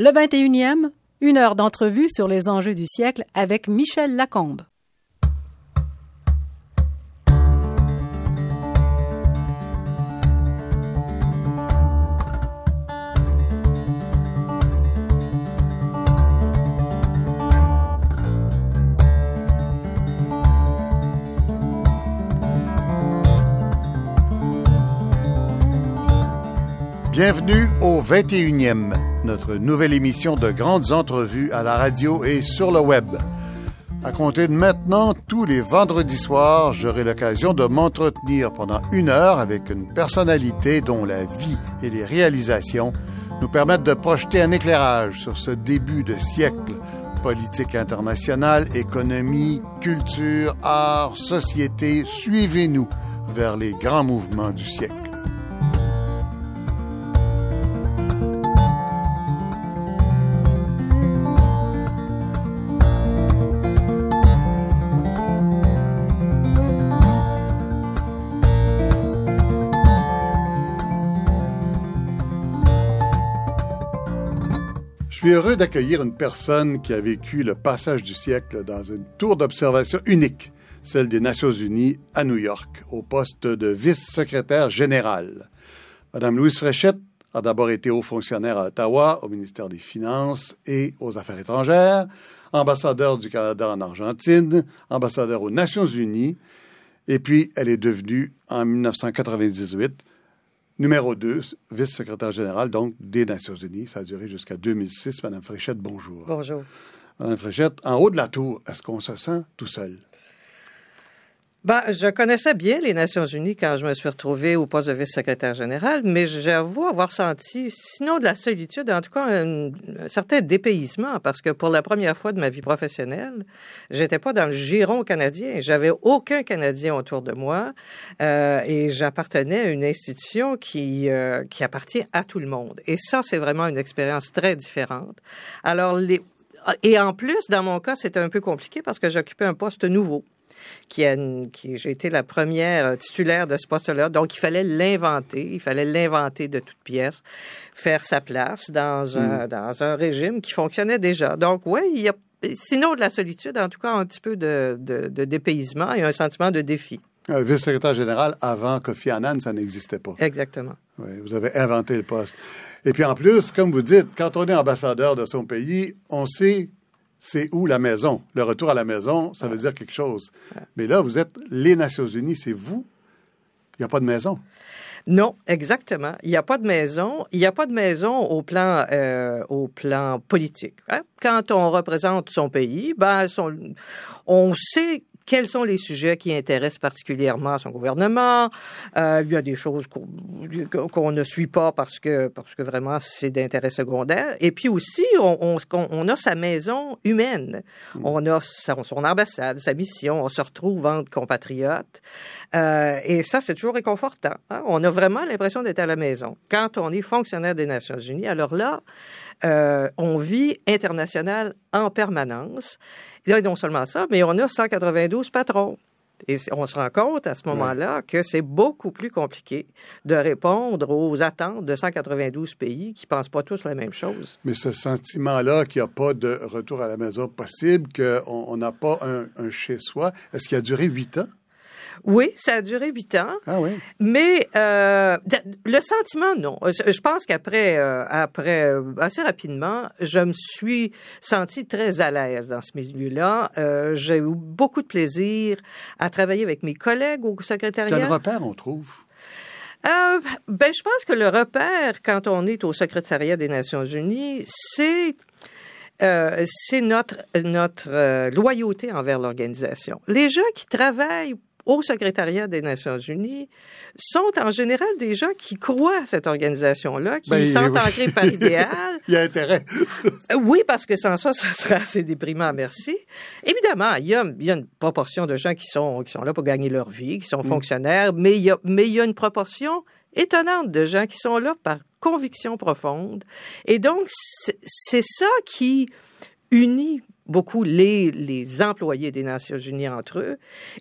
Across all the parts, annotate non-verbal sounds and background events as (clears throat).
Le 21e, une heure d'entrevue sur les enjeux du siècle avec Michel Lacombe. Bienvenue au 21e, notre nouvelle émission de grandes entrevues à la radio et sur le web. À compter de maintenant, tous les vendredis soirs, j'aurai l'occasion de m'entretenir pendant une heure avec une personnalité dont la vie et les réalisations nous permettent de projeter un éclairage sur ce début de siècle. Politique internationale, économie, culture, art, société, suivez-nous vers les grands mouvements du siècle. Suis heureux d'accueillir une personne qui a vécu le passage du siècle dans une tour d'observation unique, celle des Nations Unies à New York, au poste de vice-secrétaire général. Madame Louise Fréchette a d'abord été haut fonctionnaire à Ottawa, au ministère des Finances et aux Affaires étrangères, ambassadeur du Canada en Argentine, ambassadeur aux Nations Unies, et puis elle est devenue, en 1998, Numéro 2, vice-secrétaire général, donc, des Nations Unies. Ça a duré jusqu'à 2006. Madame Fréchette, bonjour. Bonjour. Madame Fréchette, en haut de la tour, est-ce qu'on se sent tout seul? Ben, je connaissais bien les Nations Unies quand je me suis retrouvée au poste de vice-secrétaire général, mais j'avoue avoir senti, sinon de la solitude, en tout cas un, certain dépaysement, parce que pour la première fois de ma vie professionnelle, j'étais pas dans le giron canadien, j'avais aucun Canadien autour de moi, euh, et j'appartenais à une institution qui euh, qui appartient à tout le monde. Et ça, c'est vraiment une expérience très différente. Alors les et en plus, dans mon cas, c'était un peu compliqué parce que j'occupais un poste nouveau qui, a, qui j'ai été la première titulaire de ce poste-là. Donc, il fallait l'inventer. Il fallait l'inventer de toutes pièces, faire sa place dans un, Mm. dans un régime qui fonctionnait déjà. Donc, oui, il y a sinon de la solitude, en tout cas un petit peu de, de, de dépaysement et un sentiment de défi. Un vice-secrétaire général, avant Kofi Annan, ça n'existait pas. Exactement. Oui, vous avez inventé le poste. Et puis en plus, comme vous dites, quand on est ambassadeur de son pays, on sait c'est où la maison? Le retour à la maison, ça veut dire quelque chose. Mais là, vous êtes les Nations Unies, c'est vous. Il n'y a pas de maison. Non, exactement. Il n'y a pas de maison. Il n'y a pas de maison au plan euh, au plan politique. hein. Quand on représente son pays, ben son- on sait quels sont les sujets qui intéressent particulièrement son gouvernement. Euh, il y a des choses qu'on ne suit pas parce que parce que vraiment c'est d'intérêt secondaire. Et puis aussi, on, on, on a sa maison humaine. On a son, son ambassade, sa mission. On se retrouve entre compatriotes. Euh, et ça, c'est toujours réconfortant. hein. On a vraiment l'impression d'être à la maison. Quand on est fonctionnaire des Nations Unies, alors là, euh, on vit international en permanence. Et non seulement ça, mais on a 192 patrons. Et on se rend compte à ce moment-là que c'est beaucoup plus compliqué de répondre aux attentes de 192 pays qui pensent pas tous la même chose. Mais ce sentiment-là qu'il n'y a pas de retour à la maison possible, qu'on on n'a pas un, un chez-soi, est-ce qu'il a duré huit ans? Oui, ça a duré huit ans. Ah oui. Mais euh, le sentiment, non. Je pense qu'après, euh, après, euh, assez rapidement, je me suis sentie très à l'aise dans ce milieu-là. Euh, J'ai eu beaucoup de plaisir à travailler avec mes collègues au secrétariat. Quel repère on trouve? Euh, ben, je pense que le repère, quand on est au secrétariat des Nations Unies, c'est euh, c'est notre notre euh, loyauté envers l'organisation. Les gens qui travaillent au secrétariat des Nations Unies sont en général des gens qui croient à cette organisation-là, qui Ben, sont oui. ancrés par idéal. (laughs) Il y a intérêt. Euh, Oui, parce que sans ça, ça serait assez déprimant, merci. Évidemment, il y a, il y a une proportion de gens qui sont, qui sont là pour gagner leur vie, qui sont fonctionnaires, mais il, y a, mais il y a une proportion étonnante de gens qui sont là par conviction profonde. Et donc, c'est ça qui unit beaucoup les, les employés des Nations Unies entre eux.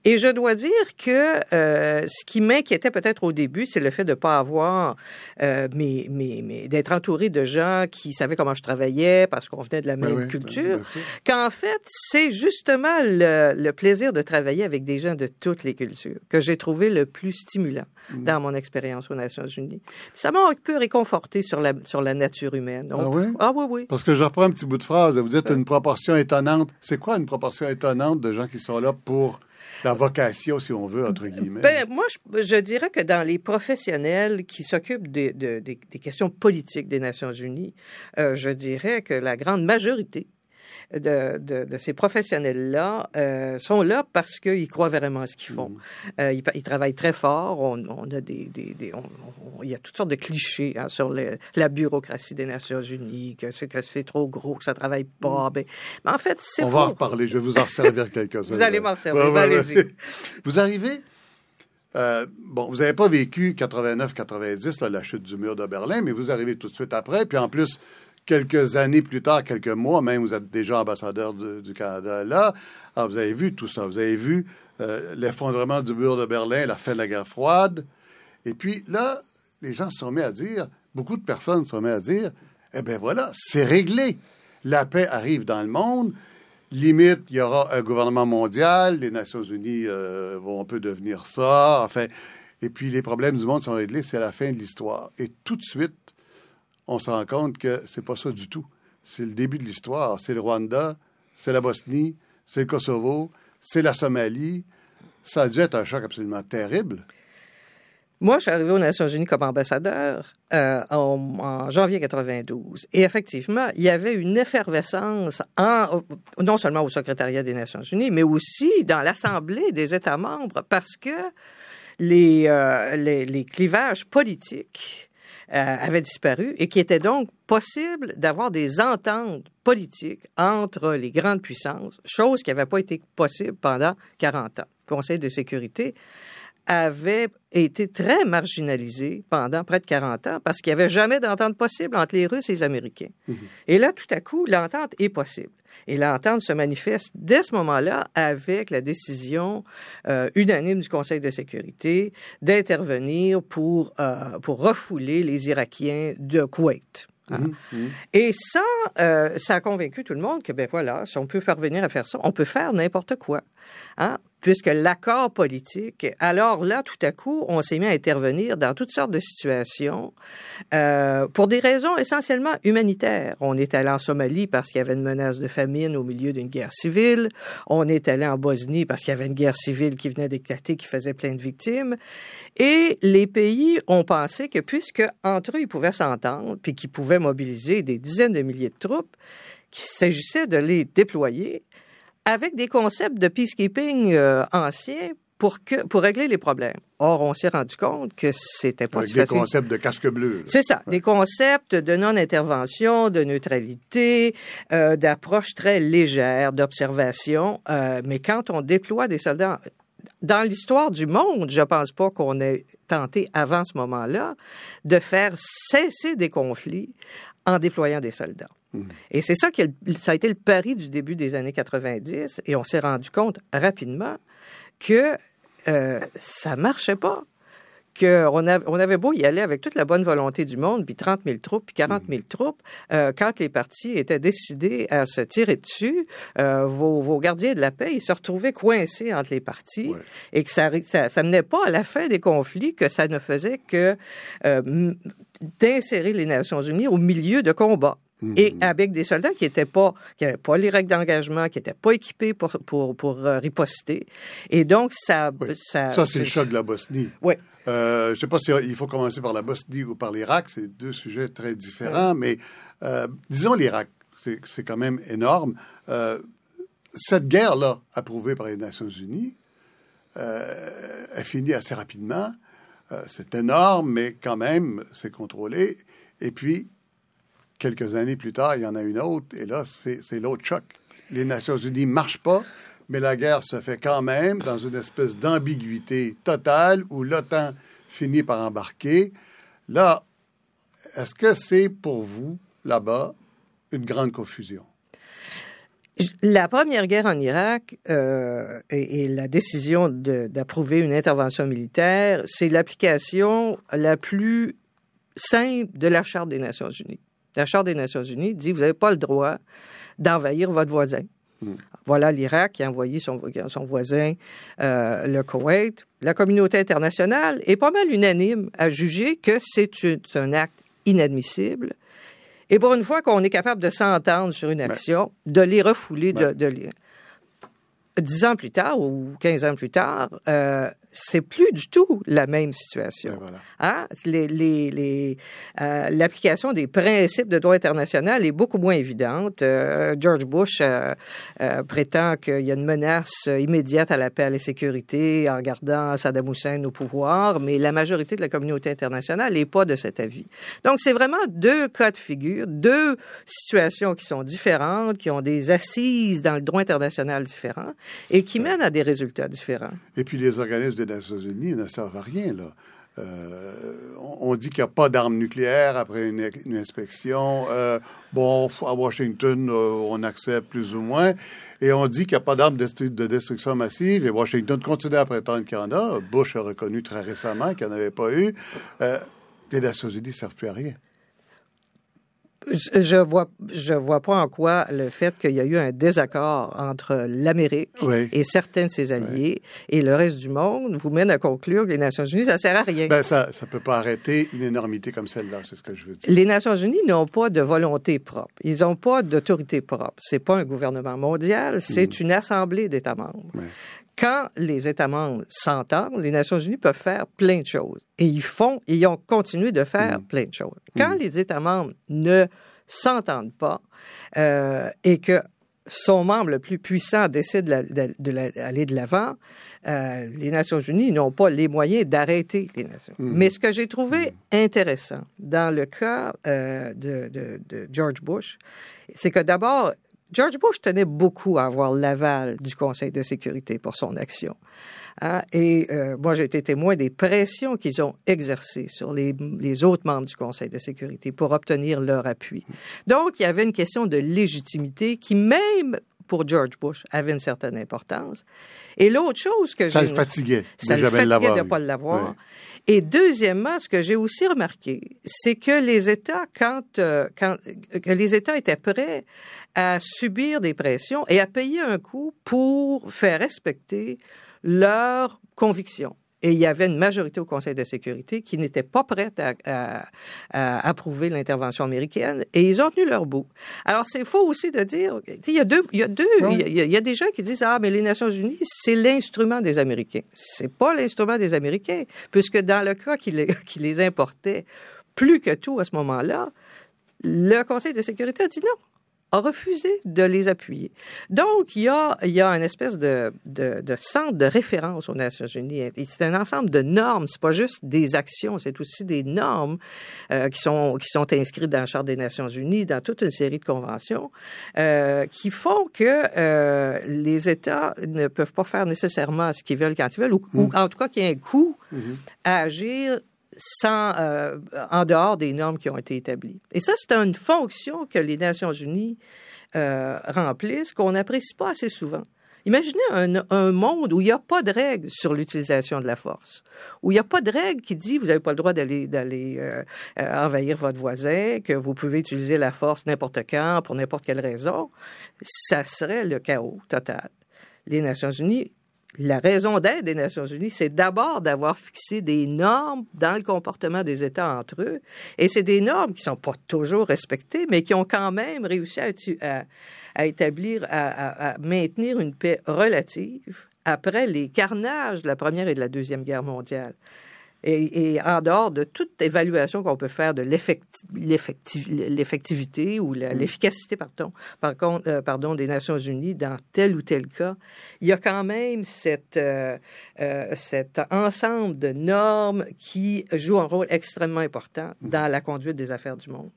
Et je dois dire que euh, ce qui m'inquiétait peut-être au début, c'est le fait de ne pas avoir, euh, mais, mais, mais d'être entouré de gens qui savaient comment je travaillais parce qu'on venait de la même oui, culture. Qu'en fait, c'est justement le, le plaisir de travailler avec des gens de toutes les cultures que j'ai trouvé le plus stimulant Mm. dans mon expérience aux Nations Unies. Ça m'a un peu réconforté sur la, sur la nature humaine. Ah oui? Ah oui, oui. Parce que je reprends un petit bout de phrase. Vous dites une proportion C'est quoi une proportion étonnante de gens qui sont là pour la vocation, si on veut, entre guillemets? Ben, moi, je, dirais que dans les professionnels qui s'occupent des- de- des- des questions politiques des Nations Unies, euh, je dirais que la grande majorité de, de- de ces professionnels-là euh, sont là parce qu'ils croient vraiment à ce qu'ils font. Euh, ils, travaillent très fort. On, on a des, des- des- on- on- il y a toutes sortes de clichés hein, sur la bureaucratie des Nations Unies, que c'est que c'est trop gros, que ça travaille pas. Ben, mais en fait, c'est on faux. va en reparler. Je vais vous en servir quelques-uns. (laughs) Vous allez m'en servir. Ouais, ouais, Ben, ouais. allez-y. (laughs) Vous arrivez. euh, bon, vous n'avez pas vécu 89-90, là, la chute du mur de Berlin, mais vous arrivez tout de suite après. Puis en plus, quelques années plus tard, quelques mois même, vous êtes déjà ambassadeur de- du Canada là. Alors, vous avez vu tout ça. Vous avez vu euh, l'effondrement du mur de Berlin, la fin de la guerre froide. Et puis là, les gens se sont mis à dire, beaucoup de personnes se sont mis à dire, eh bien voilà, c'est réglé. La paix arrive dans le monde. Limite, il y aura un gouvernement mondial, les Nations Unies euh, vont un peu devenir ça, enfin, et puis les problèmes du monde sont réglés, c'est la fin de l'histoire. Et tout de suite, on se rend compte que c'est pas ça du tout. C'est le début de l'histoire. C'est le Rwanda, c'est la Bosnie, c'est le Kosovo, c'est la Somalie. Ça a dû être un choc absolument terrible. Moi, je suis arrivé aux Nations Unies comme ambassadeur euh, en, janvier 92. Et effectivement, il y avait une effervescence, en, non seulement au secrétariat des Nations Unies, mais aussi dans l'Assemblée des États membres, parce que les, euh, les clivages politiques euh, avaient disparu et qu'il était donc possible d'avoir des ententes politiques entre les grandes puissances, chose qui n'avait pas été possible pendant 40 ans. Conseil de sécurité avait été très marginalisé pendant près de 40 ans parce qu'il n'y avait jamais d'entente possible entre les Russes et les Américains. Et là, tout à coup, l'entente est possible. Et l'entente se manifeste dès ce moment-là avec la décision euh, unanime du Conseil de sécurité d'intervenir pour, euh, pour refouler les Irakiens de Koweït. Hein? Et ça, euh, ça a convaincu tout le monde que, ben voilà, si on peut parvenir à faire ça, on peut faire n'importe quoi. Hein? Puisque l'accord politique, alors là, tout à coup, on s'est mis à intervenir dans toutes sortes de situations euh, pour des raisons essentiellement humanitaires. On est allé en Somalie parce qu'il y avait une menace de famine au milieu d'une guerre civile. On est allé en Bosnie parce qu'il y avait une guerre civile qui venait d'éclater, qui faisait plein de victimes. Et les pays ont pensé que puisque entre eux, ils pouvaient s'entendre, puis qu'ils pouvaient mobiliser des dizaines de milliers de troupes, qu'il s'agissait de les déployer avec des concepts de peacekeeping euh, anciens pour, que, pour régler les problèmes. Or, on s'est rendu compte que c'était pas Avec des facile. concepts de casque bleu. C'est ça, des concepts de non-intervention, de neutralité, euh, d'approche très légère, d'observation. Euh, mais quand on déploie des soldats, dans l'histoire du monde, je pense pas qu'on ait tenté avant ce moment-là de faire cesser des conflits en déployant des soldats. Et c'est ça qui a, ça a été le pari du début des années 90, et on s'est rendu compte rapidement que euh, ça marchait pas qu'on avait, on avait beau y aller avec toute la bonne volonté du monde, puis 30 000 troupes, puis 40 000 troupes, euh, quand les partis étaient décidés à se tirer dessus, euh, vos, vos gardiens de la paix, ils se retrouvaient coincés entre les partis, Ouais. et que ça, ça, ça menait pas à la fin des conflits, que ça ne faisait que euh, d'insérer les Nations Unies au milieu de combats. Et avec des soldats qui étaient pas, qui n'avaient pas les règles d'engagement, qui n'étaient pas équipés pour, pour, pour euh, riposter. Et donc, ça... Oui. Ça, Ça, c'est le choc de la Bosnie. Oui. Euh, je ne sais pas s'il faut commencer par la Bosnie ou par l'Irak. C'est deux sujets très différents, mais euh, disons l'Irak. C'est quand même énorme. Cette guerre-là, approuvée par les Nations Unies, elle finit assez rapidement. C'est énorme, mais quand même, c'est contrôlé. Et puis, quelques années plus tard, il y en a une autre, et là, c'est l'autre choc. Les Nations Unies ne marchent pas, mais la guerre se fait quand même dans une espèce d'ambiguïté totale où l'OTAN finit par embarquer. Là, est-ce que c'est pour vous, là-bas, une grande confusion? La première guerre en Irak euh, et, la décision d'approuver une intervention militaire, c'est l'application la plus simple de la Charte des Nations Unies. La Charte des Nations Unies dit vous n'avez pas le droit d'envahir votre voisin. Hmm. Voilà l'Irak qui a envoyé son, son voisin, euh, le Koweït. La communauté internationale est pas mal unanime à juger que c'est un acte inadmissible et pour une fois qu'on est capable de s'entendre sur une action, de les refouler, de, de les... Dix ans plus tard ou quinze ans plus tard, euh, c'est plus du tout la même situation. Ben voilà. Hein? Les, les, les, euh, l'application des principes de droit international est beaucoup moins évidente. Euh, George Bush euh, prétend qu'il y a une menace immédiate à la paix et à la sécurité en gardant Saddam Hussein au pouvoir, mais la majorité de la communauté internationale n'est pas de cet avis. Donc, c'est vraiment deux cas de figure, deux situations qui sont différentes, qui ont des assises dans le droit international différents et qui mènent à des résultats différents. Et puis, les organismes Nations Unies ne servent à rien. Euh, on dit qu'il n'y a pas d'armes nucléaires après une, inspection. Euh, bon, à Washington, euh, on accepte plus ou moins. Et on dit qu'il n'y a pas d'armes de, destruction massive. Et Washington continue à prétendre qu'il y en a. Bush a reconnu très récemment qu'il n'y en avait pas eu. les Nations Unies ne servent plus à rien je vois, je vois pas en quoi le fait qu'il y a eu un désaccord entre l'Amérique et certains de ses alliés et le reste du monde vous mène à conclure que les Nations Unies, ça sert à rien. Ben, ça, ça peut pas arrêter une énormité comme celle-là, c'est ce que je veux dire. Les Nations Unies n'ont pas de volonté propre. Ils n'ont pas d'autorité propre. C'est pas un gouvernement mondial, c'est mm. une assemblée d'États membres quand les États membres s'entendent, les Nations Unies peuvent faire plein de choses. Et ils font, et ils ont continué de faire mm. plein de choses. Quand mm. les États membres ne s'entendent pas euh, et que son membre le plus puissant décide d'aller de l'avant, euh, les Nations Unies n'ont pas les moyens d'arrêter les Nations. Mm. Mais ce que j'ai trouvé intéressant dans le cas euh, de, de George Bush, c'est que d'abord, George Bush tenait beaucoup à avoir l'aval du Conseil de sécurité pour son action. Hein? Et euh, moi, j'ai été témoin des pressions qu'ils ont exercées sur les, les, autres membres du Conseil de sécurité pour obtenir leur appui. Donc, il y avait une question de légitimité qui, même pour George Bush, avait une certaine importance. Et l'autre chose que ça le fatiguait, ça le fatiguait de ne pas l'avoir. Et deuxièmement, ce que j'ai aussi remarqué, c'est que les États, quand, euh, quand que les États étaient prêts à subir des pressions et à payer un coût pour faire respecter leurs convictions. Et il y avait une majorité au Conseil de sécurité qui n'était pas prête à, approuver l'intervention américaine et ils ont tenu leur bout. Alors, c'est faux aussi de dire, il y a deux, il y a deux, il, y a, des gens qui disent, ah, mais les Nations Unies, c'est l'instrument des Américains. C'est pas l'instrument des Américains, puisque dans le cas qui les, qui les importait plus que tout à ce moment-là, le Conseil de sécurité a dit non a refusé de les appuyer. Donc, il y a, il y a une espèce de, de, de centre de référence aux Nations Unies. C'est un ensemble de normes. C'est pas juste des actions, c'est aussi des normes euh, qui sont qui sont inscrites dans la Charte des Nations Unies, dans toute une série de conventions, euh, qui font que euh, les États ne peuvent pas faire nécessairement ce qu'ils veulent quand ils veulent, ou, ou mm. en tout cas qu'il y ait un coût mm-hmm. à agir sans, euh, en dehors des normes qui ont été établies. Et ça, c'est une fonction que les Nations Unies euh, remplissent qu'on n'apprécie pas assez souvent. Imaginez un, un monde où il n'y a pas de règles sur l'utilisation de la force, où il n'y a pas de règles qui dit vous n'avez pas le droit d'aller d'aller euh, euh, envahir votre voisin, que vous pouvez utiliser la force n'importe quand pour n'importe quelle raison. Ça serait le chaos total. Les Nations Unies la raison d'être des Nations Unies, c'est d'abord d'avoir fixé des normes dans le comportement des États entre eux. Et c'est des normes qui sont pas toujours respectées, mais qui ont quand même réussi à, établir, à, maintenir une paix relative après les carnages de la Première et de la Deuxième Guerre mondiale et, en dehors de toute évaluation qu'on peut faire de l'effectivité ou mm. l'efficacité, pardon, par contre, euh, pardon, des Nations Unies dans tel ou tel cas, il y a quand même cette, euh, euh, cet ensemble de normes qui jouent un rôle extrêmement important mm. dans la conduite des affaires du monde.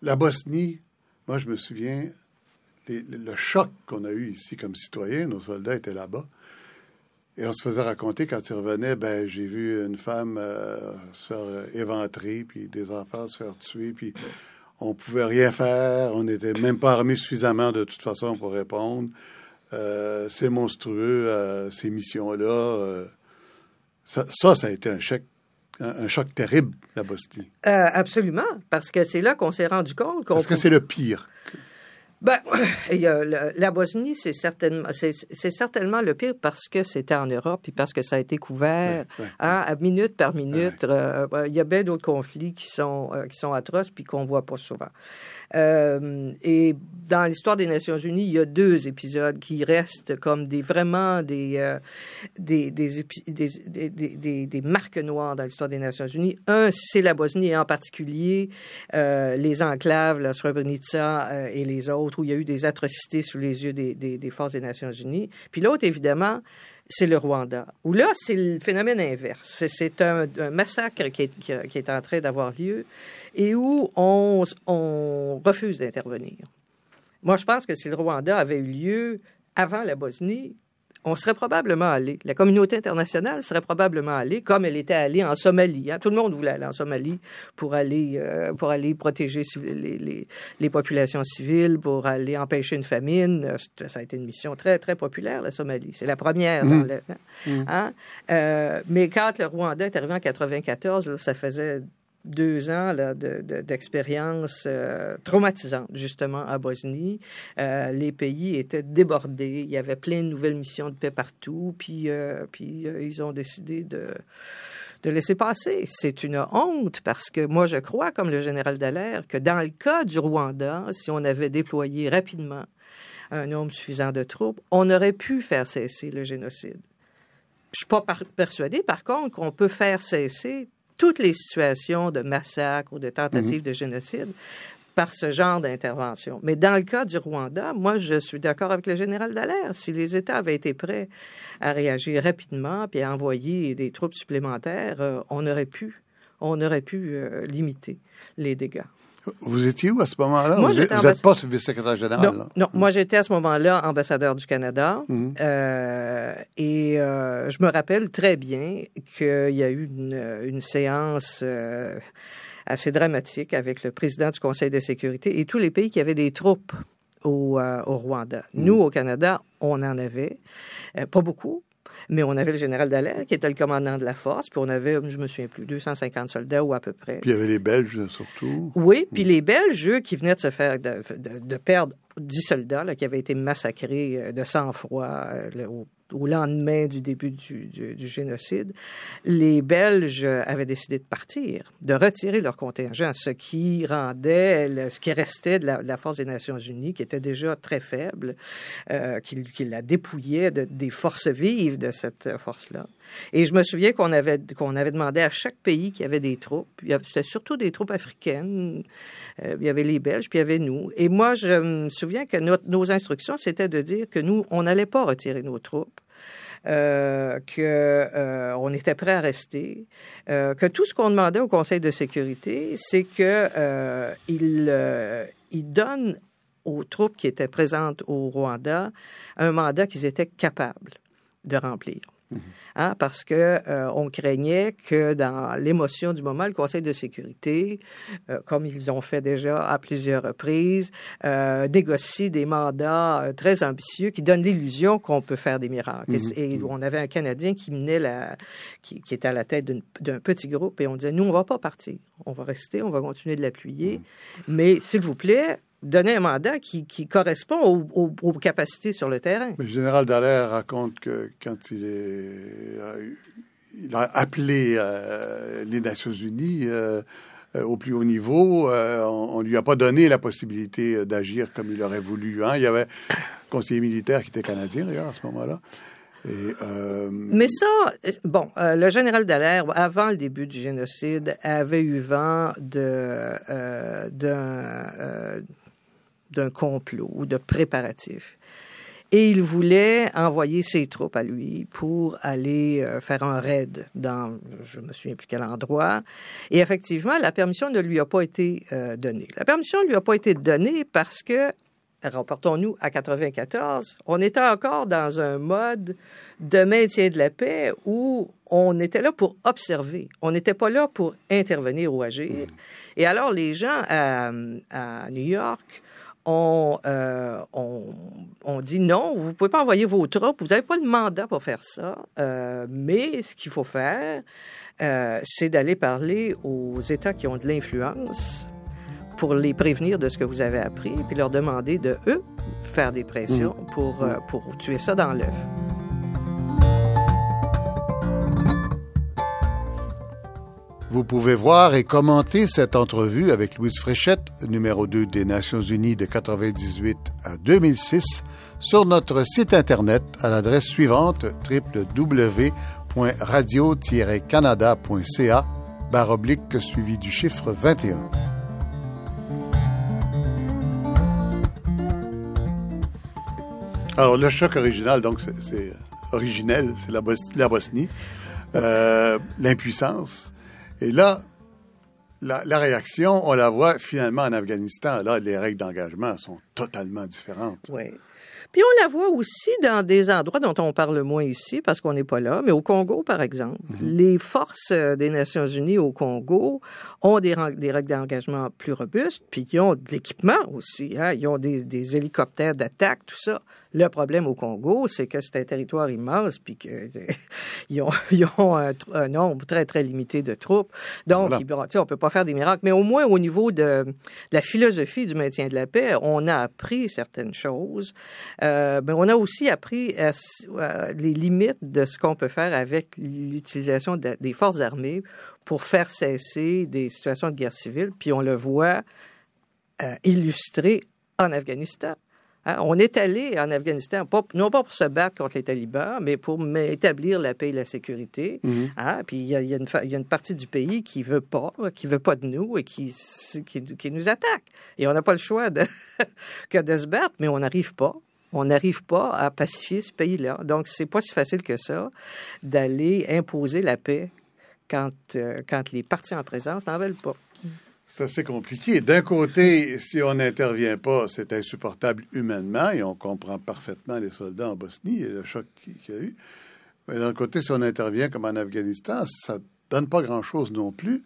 La Bosnie, moi je me souviens, le choc qu'on a eu ici comme citoyens, nos soldats étaient là-bas. Et on se faisait raconter quand il revenait, ben j'ai vu une femme euh, se faire éventrer, puis des enfants se faire tuer, puis on pouvait rien faire, on n'était même pas armé suffisamment de toute façon pour répondre. Euh, c'est monstrueux, euh, ces missions-là. Ça, ça, ça, a été un choc, un, choc terrible, la Bosnie. absolument, parce que c'est là qu'on s'est rendu compte qu'on... Parce que c'est le pire. Ben, le, la Bosnie, c'est certainement, c'est, certainement le pire parce que c'était en Europe et parce que ça a été couvert hein, à minute par minute. Euh, il y a bien d'autres conflits qui sont euh, qui sont atroces puis qu'on voit pas souvent. Euh, et dans l'histoire des Nations Unies, il y a deux épisodes qui restent comme des vraiment des euh, des, des, des, des, marques noires dans l'histoire des Nations Unies. Un, c'est la Bosnie et en particulier euh, les enclaves, la Srebrenica euh, et les autres, où il y a eu des atrocités sous les yeux des forces des Nations Unies. Puis l'autre, évidemment, c'est le Rwanda, où là, c'est le phénomène inverse. C'est un, massacre qui est, qui est en train d'avoir lieu et où on, on refuse d'intervenir. Moi, je pense que si le Rwanda avait eu lieu avant la Bosnie, on serait probablement allé. La communauté internationale serait probablement allée, comme elle était allée en Somalie. Hein. Tout le monde voulait aller en Somalie pour aller euh, pour aller protéger les, les, les, populations civiles, pour aller empêcher une famine. Ça a été une mission très très populaire la Somalie. C'est la première. Mmh. Dans le, mmh. hein? euh, mais quand le Rwanda est arrivé en 94, là, ça faisait deux ans d'expérience de, euh, traumatisante, justement, à Bosnie. Euh, les pays étaient débordés. Il y avait plein de nouvelles missions de paix partout. Puis, euh, puis ils ont décidé de, de laisser passer. C'est une honte parce que moi, je crois, comme le général Dallaire, que dans le cas du Rwanda, si on avait déployé rapidement un nombre suffisant de troupes, on aurait pu faire cesser le génocide. Je suis pas par par contre, qu'on peut faire cesser toutes les situations de massacre ou de tentative mmh. de génocide par ce genre d'intervention. Mais dans le cas du Rwanda, moi, je suis d'accord avec le général Dallaire. Si les États avaient été prêts à réagir rapidement puis à envoyer des troupes supplémentaires, euh, on aurait pu, on aurait pu euh, limiter les dégâts. Vous étiez où à ce moment-là? Vous n'êtes pas vice-secrétaire général? Non, moi j'étais à ce moment-là ambassadeur du Canada. Mmh. Euh, et euh, je me rappelle très bien qu'il y a eu une, une séance euh, assez dramatique avec le président du Conseil de sécurité et tous les pays qui avaient des troupes au, au Rwanda. Mmh. Nous, au Canada, on en avait. Pas beaucoup, mais on avait le général Dallaire, qui était le commandant de la force, puis on avait, je me souviens plus, 250 soldats ou à peu près. Puis il y avait les Belges, surtout. Oui, puis les Belges, eux, qui venaient de se faire, de, de, de perdre 10 soldats, là, qui avaient été massacrés de sang-froid euh, au au lendemain du début du, du, du, génocide, les Belges avaient décidé de partir, de retirer leur contingent, ce qui rendait le, ce qui restait de la, de la, force des Nations Unies, qui était déjà très faible, euh, qui, qui, la dépouillait de, des forces vives de cette force-là. Et je me souviens qu'on avait, qu'on avait demandé à chaque pays qui avait des troupes. C'était surtout des troupes africaines. Euh, il y avait les Belges, puis il y avait nous. Et moi, je me souviens que nos instructions, c'était de dire que nous, on n'allait pas retirer nos troupes. Euh, que euh, on était prêt à rester, euh, que tout ce qu'on demandait au Conseil de sécurité, c'est que il, il donne aux troupes qui étaient présentes au Rwanda un mandat qu'ils étaient capables de remplir. Mmh. Hein, parce que euh, on craignait que dans l'émotion du moment, le Conseil de sécurité, euh, comme ils ont fait déjà à plusieurs reprises, euh, négocie des mandats très ambitieux qui donnent l'illusion qu'on peut faire des miracles. Et, et, on avait un Canadien qui menait la, qui, qui était à la tête d'un petit groupe, et on disait nous on va pas partir, on va rester, on va continuer de l'appuyer, mais s'il vous plaît, donner un mandat qui, qui correspond aux, aux, aux, capacités sur le terrain. Mais le général Dallaire raconte que quand il, est, il a appelé euh, les Nations Unies euh, au plus haut niveau, euh, on, ne lui a pas donné la possibilité d'agir comme il aurait voulu. Hein. Il y avait un conseiller militaire qui était canadien d'ailleurs à ce moment-là. Et, euh... Mais ça, bon, euh, le général Dallaire, avant le début du génocide, avait eu vent de euh, d'un d'un complot ou de préparatifs. Et il voulait envoyer ses troupes à lui pour aller euh, faire un raid dans, je me souviens plus quel endroit. Et effectivement, la permission ne lui a pas été euh, donnée. La permission ne lui a pas été donnée parce que rapportons-nous à 94, on était encore dans un mode de maintien de la paix où on était là pour observer. On n'était pas là pour intervenir ou agir. Et alors, les gens à, New York euh, dit non, vous ne pouvez pas envoyer vos troupes, vous n'avez pas le mandat pour faire ça. Euh, mais ce qu'il faut faire, euh, c'est d'aller parler aux États qui ont de l'influence pour les prévenir de ce que vous avez appris, puis leur demander de, eux, faire des pressions mm. pour, pour tuer ça dans l'œuf. Vous pouvez voir et commenter cette entrevue avec Louise Fréchette, numéro 2 des Nations Unies de 98 à 2006, sur notre site Internet à l'adresse suivante www.radio-canada.ca barre oblique suivi du chiffre 21. Alors, le choc original, donc, c'est originel, c'est la, Bosnie. Euh, l'impuissance. Et là, la, la, réaction, on la voit finalement en Afghanistan. Là, les règles d'engagement sont totalement différentes. Oui. Puis on la voit aussi dans des endroits dont on parle moins ici parce qu'on n'est pas là, mais au Congo, par exemple. Mhm. Les forces euh, des Nations Unies au Congo ont des, des règles d'engagement plus robustes, puis ils ont de l'équipement aussi. Hein? Ils ont des, des hélicoptères d'attaque, tout ça. Le problème au Congo, c'est que c'est un territoire immense, puis qu'ils (laughs) ont, ils ont un, nombre très, très limité de troupes. Donc, voilà. on peut pas faire des miracles. Mais au moins, au niveau de, la philosophie du maintien de la paix, on a appris certaines choses. Euh, mais on a aussi appris les limites de ce qu'on peut faire avec l'utilisation des forces armées pour faire cesser des situations de guerre civile. Puis on le voit euh, illustré en Afghanistan. Hein, on est allé en Afghanistan, non pas pour se battre contre les talibans, mais pour établir la paix et la sécurité. Mhm. Hein, puis il y, a, une, partie du pays qui veut pas, qui veut pas de nous et qui, qui, nous attaque. Et on n'a pas le choix de, (laughs) que de se battre, mais on n'arrive pas. On n'arrive pas à pacifier ce pays-là. Donc, c'est pas si facile que ça d'aller imposer la paix quand, euh, quand les partis en présence n'en veulent pas. C'est assez compliqué. D'un côté, si on n'intervient pas, c'est insupportable humainement et on comprend parfaitement les soldats en Bosnie et le choc qu'il y a eu. Mais d'un côté, si on intervient comme en Afghanistan, ça donne pas grand-chose non plus.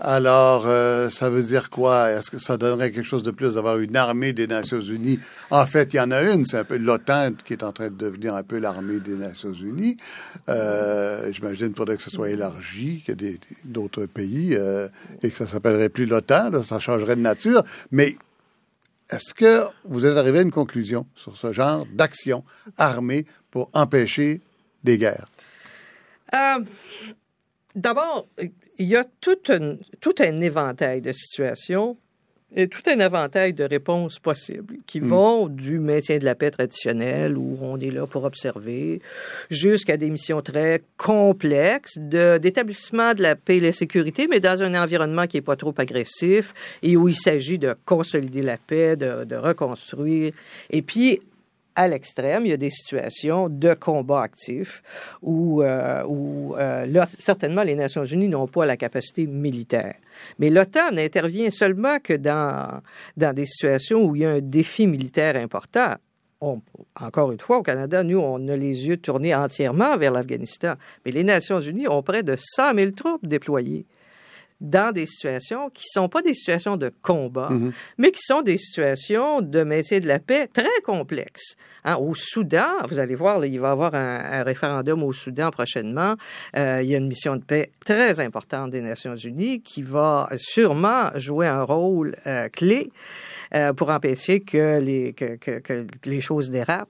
Alors, euh, ça veut dire quoi? Est-ce que ça donnerait quelque chose de plus d'avoir une armée des Nations Unies? En fait, il y en a une, c'est un peu l'OTAN qui est en train de devenir un peu l'armée des Nations Unies. Euh, J'imagine qu'il faudrait que ce soit élargi, qu'il d'autres pays euh, et que ça s'appellerait plus l'OTAN, ça changerait de nature. Mais est-ce que vous êtes arrivé à une conclusion sur ce genre d'action armée pour empêcher des guerres? Euh, D'abord, il y a tout un, tout un éventail de situations et tout un éventail de réponses possibles qui hmm. vont du maintien de la paix traditionnel où on est là pour observer jusqu'à des missions très complexes d'établissement de, la paix et la sécurité, mais dans un environnement qui est pas trop agressif et où il s'agit de consolider la paix, de, de reconstruire. Et puis, à l'extrême, il y a des situations de combat actif où, euh, euh, certainement, les Nations unies n'ont pas la capacité militaire. Mais l'OTAN n'intervient seulement que dans, dans des situations où il y a un défi militaire important. encore une fois, au Canada, nous, on a les yeux tournés entièrement vers l'Afghanistan. Mais les Nations unies ont près de 100 000 troupes déployées dans des situations qui sont pas des situations de combat, mhm. mais qui sont des situations de maintien de la paix très complexes. Hein, au Soudan, vous allez voir, il va y avoir un, référendum au Soudan prochainement. Euh, il y a une mission de paix très importante des Nations Unies qui va sûrement jouer un rôle euh, clé euh, pour empêcher que les, que, que, que les choses dérapent.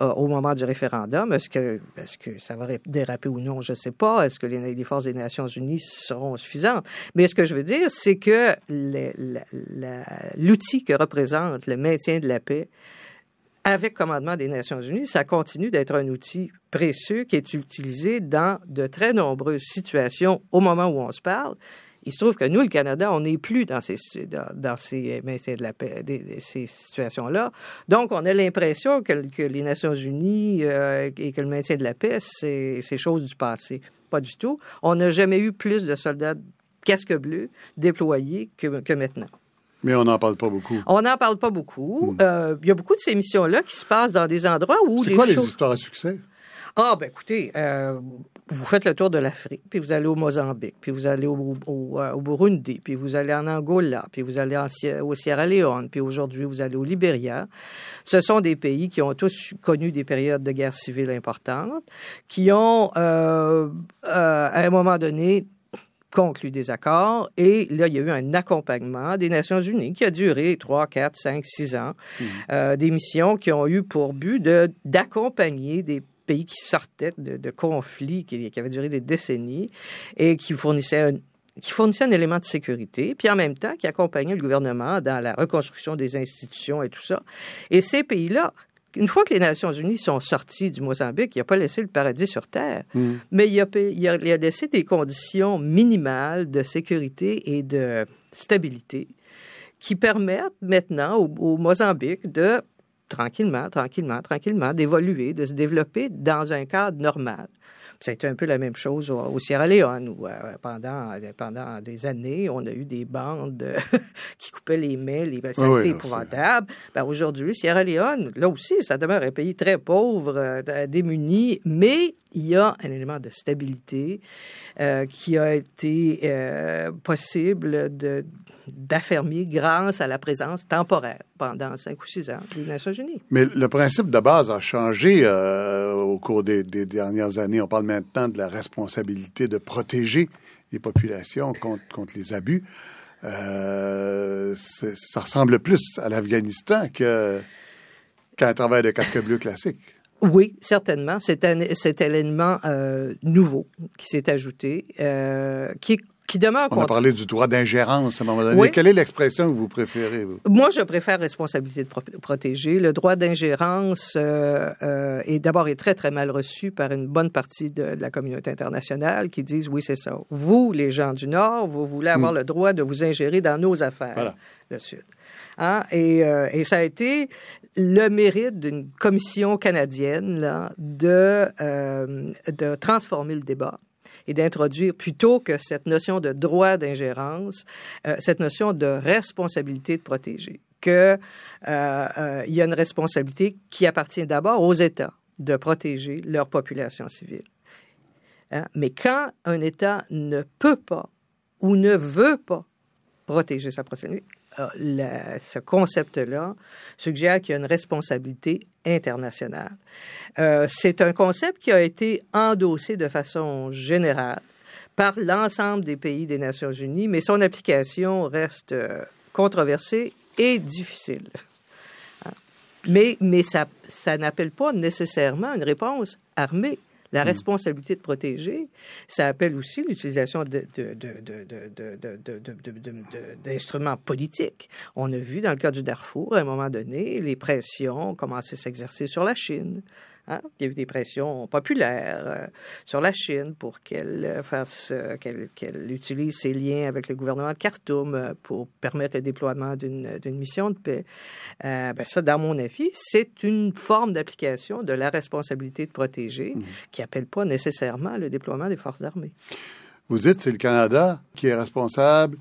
Euh, au moment du référendum. Est-ce que, est que ça va déraper ou non? Je ne sais pas. Est-ce que les, forces des Nations unies seront suffisantes? Mais ce que je veux dire, c'est que l'outil que représente le maintien de la paix avec commandement des Nations unies, ça continue d'être un outil précieux qui est utilisé dans de très nombreuses situations au moment où on se parle il se trouve que nous, le Canada, on n'est plus dans ces, dans, de la paix, ces situations-là. Donc, on a l'impression que, les Nations unies euh, et que le maintien de la paix, c'est chose du passé. Pas du tout. On n'a jamais eu plus de soldats casque bleu déployés que, que maintenant. Mais on n'en parle pas beaucoup. On n'en parle pas beaucoup. Euh, Il y a beaucoup de ces missions-là qui se passent dans des endroits où C'est quoi les histoires à succès? Ah, ben écoutez, euh, vous faites le tour de l'Afrique, puis vous allez au Mozambique, puis vous allez au, au, euh, au Burundi, puis vous allez en Angola, puis vous allez en, au Sierra Leone, puis aujourd'hui vous allez au Libéria. Ce sont des pays qui ont tous connu des périodes de guerre civile importantes, qui ont, euh, euh, à un moment donné, conclu des accords et là, il y a eu un accompagnement des Nations Unies qui a duré 3, 4, 5, 6 ans. Euh, des missions qui ont eu pour but de d'accompagner des pays qui sortaient de, de conflits qui, qui avaient duré des décennies et qui fournissaient un, qui fournissait un élément de sécurité, puis en même temps qui accompagnait le gouvernement dans la reconstruction des institutions et tout ça. Et ces pays-là, une fois que les Nations Unies sont sorties du Mozambique, il n'a pas laissé le paradis sur Terre, mais il a, pa- il, a, il a laissé des conditions minimales de sécurité et de stabilité qui permettent maintenant au, au Mozambique de tranquillement, tranquillement, tranquillement, d'évoluer, de se développer dans un cadre normal. C'était un peu la même chose au, au Sierra Leone, où euh, pendant, pendant des années, on a eu des bandes euh, (laughs) qui coupaient les mains, les ben, ça a Oui, été oui, épouvantable. Ben, Aujourd'hui, Sierra Leone, là aussi, ça demeure un pays très pauvre, euh, démuni, mais il y a un élément de stabilité euh, qui a été euh, possible de d'affermir grâce à la présence temporaire pendant cinq ou six ans des Nations Unies. Mais le principe de base a changé euh, au cours des, des dernières années. On parle maintenant de la responsabilité de protéger les populations contre, contre les abus. Euh, ça ressemble plus à l'Afghanistan qu'à un travail de casque bleu classique. Oui, certainement. C'est un cet élément euh, nouveau qui s'est ajouté, euh, qui, qui demeure On a parlé du droit d'ingérence à un moment donné. Oui. Quelle est l'expression que vous préférez? Vous? Moi, je préfère responsabilité de pro- protéger. Le droit d'ingérence euh, euh, est d'abord est très très mal reçu par une bonne partie de, de la communauté internationale qui disent oui c'est ça. Vous, les gens du Nord, vous voulez avoir le droit de vous ingérer dans nos affaires. Voilà. Le Sud. Hein? Et, euh, et ça a été le mérite d'une commission canadienne là, de, euh, de transformer le débat et d'introduire plutôt que cette notion de droit d'ingérence, euh, cette notion de responsabilité de protéger, que euh, euh, y a une responsabilité qui appartient d'abord aux États de protéger leur population civile. Hein? Mais quand un État ne peut pas ou ne veut pas protéger sa euh, ce concept-là suggère qu'il y a une responsabilité internationale. Euh, c'est un concept qui a été endossé de façon générale par l'ensemble des pays des Nations Unies, mais son application reste euh, controversée et difficile. Hein? Mais, mais ça, ça n'appelle pas nécessairement une réponse armée. La responsabilité de protéger, ça appelle aussi l'utilisation d'instruments politiques. On a vu dans le cas du Darfour, à un moment donné, les pressions commencer à s'exercer sur la Chine. Hein? Il y a eu des pressions populaires euh, sur la Chine pour qu'elle euh, fasse, euh, qu'elle, qu'elle utilise ses liens avec le gouvernement de Khartoum pour permettre le déploiement d'une, d'une mission de paix. Euh, ben ça, dans mon avis, c'est une forme d'application de la responsabilité de protéger qui appelle pas nécessairement le déploiement des forces armées. Vous dites c'est le Canada qui est responsable,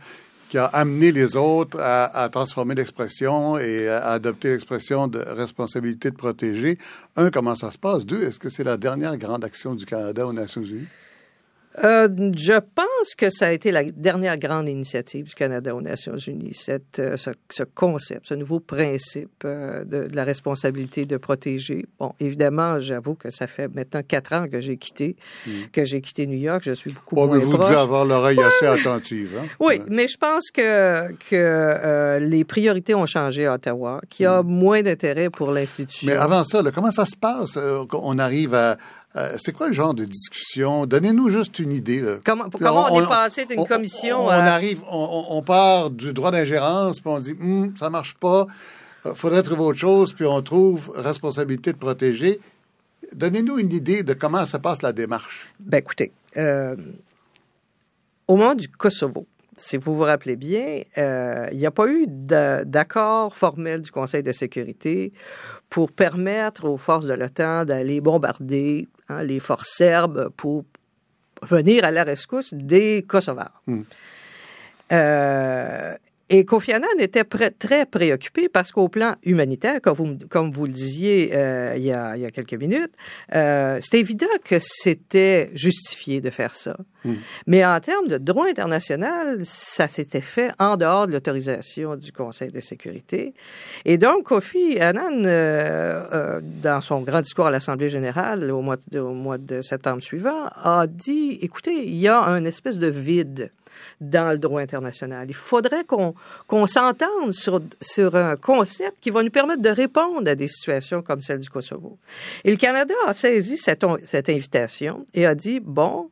qui a amené les autres à, transformer l'expression et à adopter l'expression de responsabilité de protéger. Un, comment ça se passe? Deux, est-ce que c'est la dernière grande action du Canada aux Nations Unies? Euh, je pense que ça a été la dernière grande initiative du Canada aux Nations Unies, cette, euh, ce, ce concept, ce nouveau principe euh, de, de la responsabilité de protéger. Bon, évidemment, j'avoue que ça fait maintenant quatre ans que j'ai quitté, que j'ai quitté New York. Je suis beaucoup Oh, moins mais vous proche. devez avoir l'oreille assez attentive. Hein? Oui, mais je pense que, que euh, les priorités ont changé à Ottawa, qu'il y a moins d'intérêt pour l'institution. Mais avant ça, là, comment ça se passe? Euh, On arrive à... à- c'est quoi le genre de discussion? Donnez-nous juste une idée. là. Comment- comment on est passé d'une on- commission on, à- arrive, on, part du droit d'ingérence, puis on dit, Hum, ça marche pas, euh, faudrait trouver autre chose, puis on trouve responsabilité de protéger. Donnez-nous une idée de comment se passe la démarche. Ben écoutez, euh, au moment du Kosovo, si vous vous rappelez bien, euh, il n'y a pas eu d'a- d'accord formel du Conseil de sécurité pour permettre aux forces de l'OTAN d'aller bombarder hein, les forces serbes pour venir à la rescousse des Kosovars. Euh, Et Kofi Annan était très préoccupé parce qu'au plan humanitaire, comme vous, comme vous le disiez euh, il, y a, il, y a, quelques minutes, euh, c'est évident que c'était justifié de faire ça. Hmm. Mais en termes de droit international, ça s'était fait en dehors de l'autorisation du Conseil de sécurité. Et donc, Kofi Annan, euh, euh dans son grand discours à l'Assemblée générale au mois, de, au mois de septembre suivant, a dit, écoutez, il y a un espèce de vide dans le droit international. Il faudrait qu'on s'entende sur, sur un concept qui va nous permettre de répondre à des situations comme celle du Kosovo. Et le Canada a saisi cette, cette invitation et a dit, bon,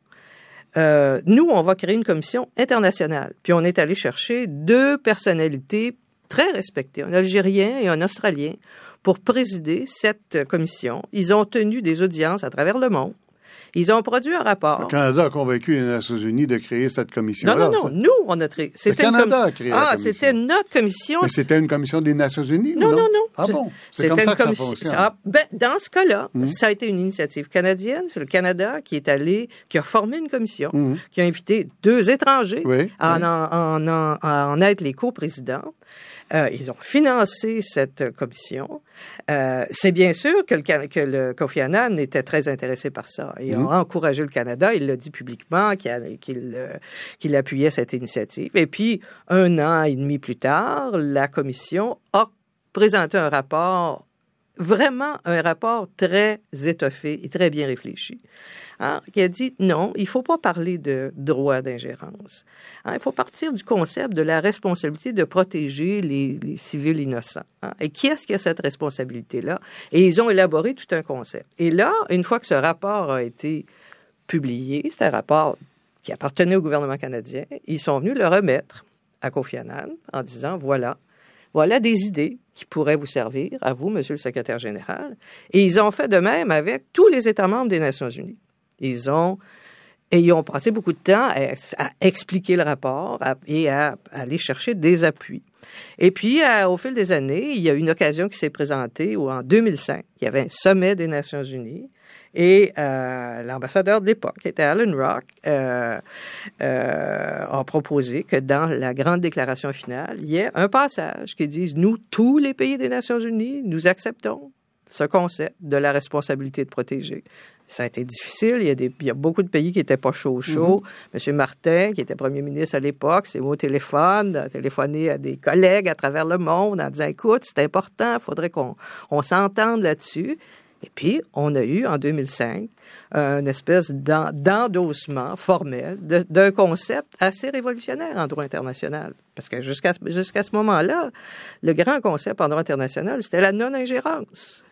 euh, nous, on va créer une commission internationale. Puis on est allé chercher deux personnalités très respectées, un Algérien et un Australien, pour présider cette commission. Ils ont tenu des audiences à travers le monde. Ils ont produit un rapport. Le Canada a convaincu les Nations Unies de créer cette commission-là. Non, non, non. Nous, on a créé. Le Canada a créé Ah, c'était notre commission. Mais c'était une commission des Nations Unies? Non, non, non? Ah bon? C'est comme ça que ça fonctionne. Ah, ben, dans ce cas-là, Mhm. ça a été une initiative canadienne. C'est le Canada qui est allé, qui a formé une commission, Mhm. qui a invité deux étrangers Oui, à, oui. En, en, en, à en être les coprésidents. Euh, ils ont financé cette commission. Euh, c'est bien sûr que le, que le Kofi Annan était très intéressé par ça. Ils Mhm. ont encouragé le Canada. Il l'a dit publiquement qu'il a- qu'il euh, qu'il appuyait cette initiative. Et puis, un an et demi plus tard, la commission a présenté un rapport vraiment un rapport très étoffé et très bien réfléchi, hein, qui a dit non, il faut pas parler de droit d'ingérence. Hein, il faut partir du concept de la responsabilité de protéger les, les civils innocents. hein. Et qui est-ce qui a cette responsabilité-là? Et ils ont élaboré tout un concept. Et là, une fois que ce rapport a été publié, c'est un rapport qui appartenait au gouvernement canadien, ils sont venus le remettre à Kofi Annan en disant, voilà, voilà des idées qui pourraient vous servir, à vous, Monsieur le secrétaire général. Et ils ont fait de même avec tous les États membres des Nations unies. Ils ont et ils ont passé beaucoup de temps à, expliquer le rapport et à, à aller chercher des appuis. Et puis, au fil des années, il y a une occasion qui s'est présentée où, en 2005, il y avait un sommet des Nations Unies et euh, l'ambassadeur de l'époque, qui était Alan Rock, euh, euh, a proposé que dans la grande déclaration finale, il y ait un passage qui dise nous, tous les pays des Nations Unies, nous acceptons ce concept de la responsabilité de protéger. Ça a été difficile. Il y a, des, il y a beaucoup de pays qui n'étaient pas chauds chauds. Monsieur Martin, qui était premier ministre à l'époque, s'est mis au téléphone, a téléphoné à des collègues à travers le monde en disant, écoute, c'est important, il faudrait qu'on on s'entende là-dessus. Et puis, on a eu, en 2005, une espèce d'en- d'endossement formel d'un concept assez révolutionnaire en droit international. Parce que jusqu'à ce- jusqu'à ce moment-là, le grand concept en droit international, c'était la non-ingérence.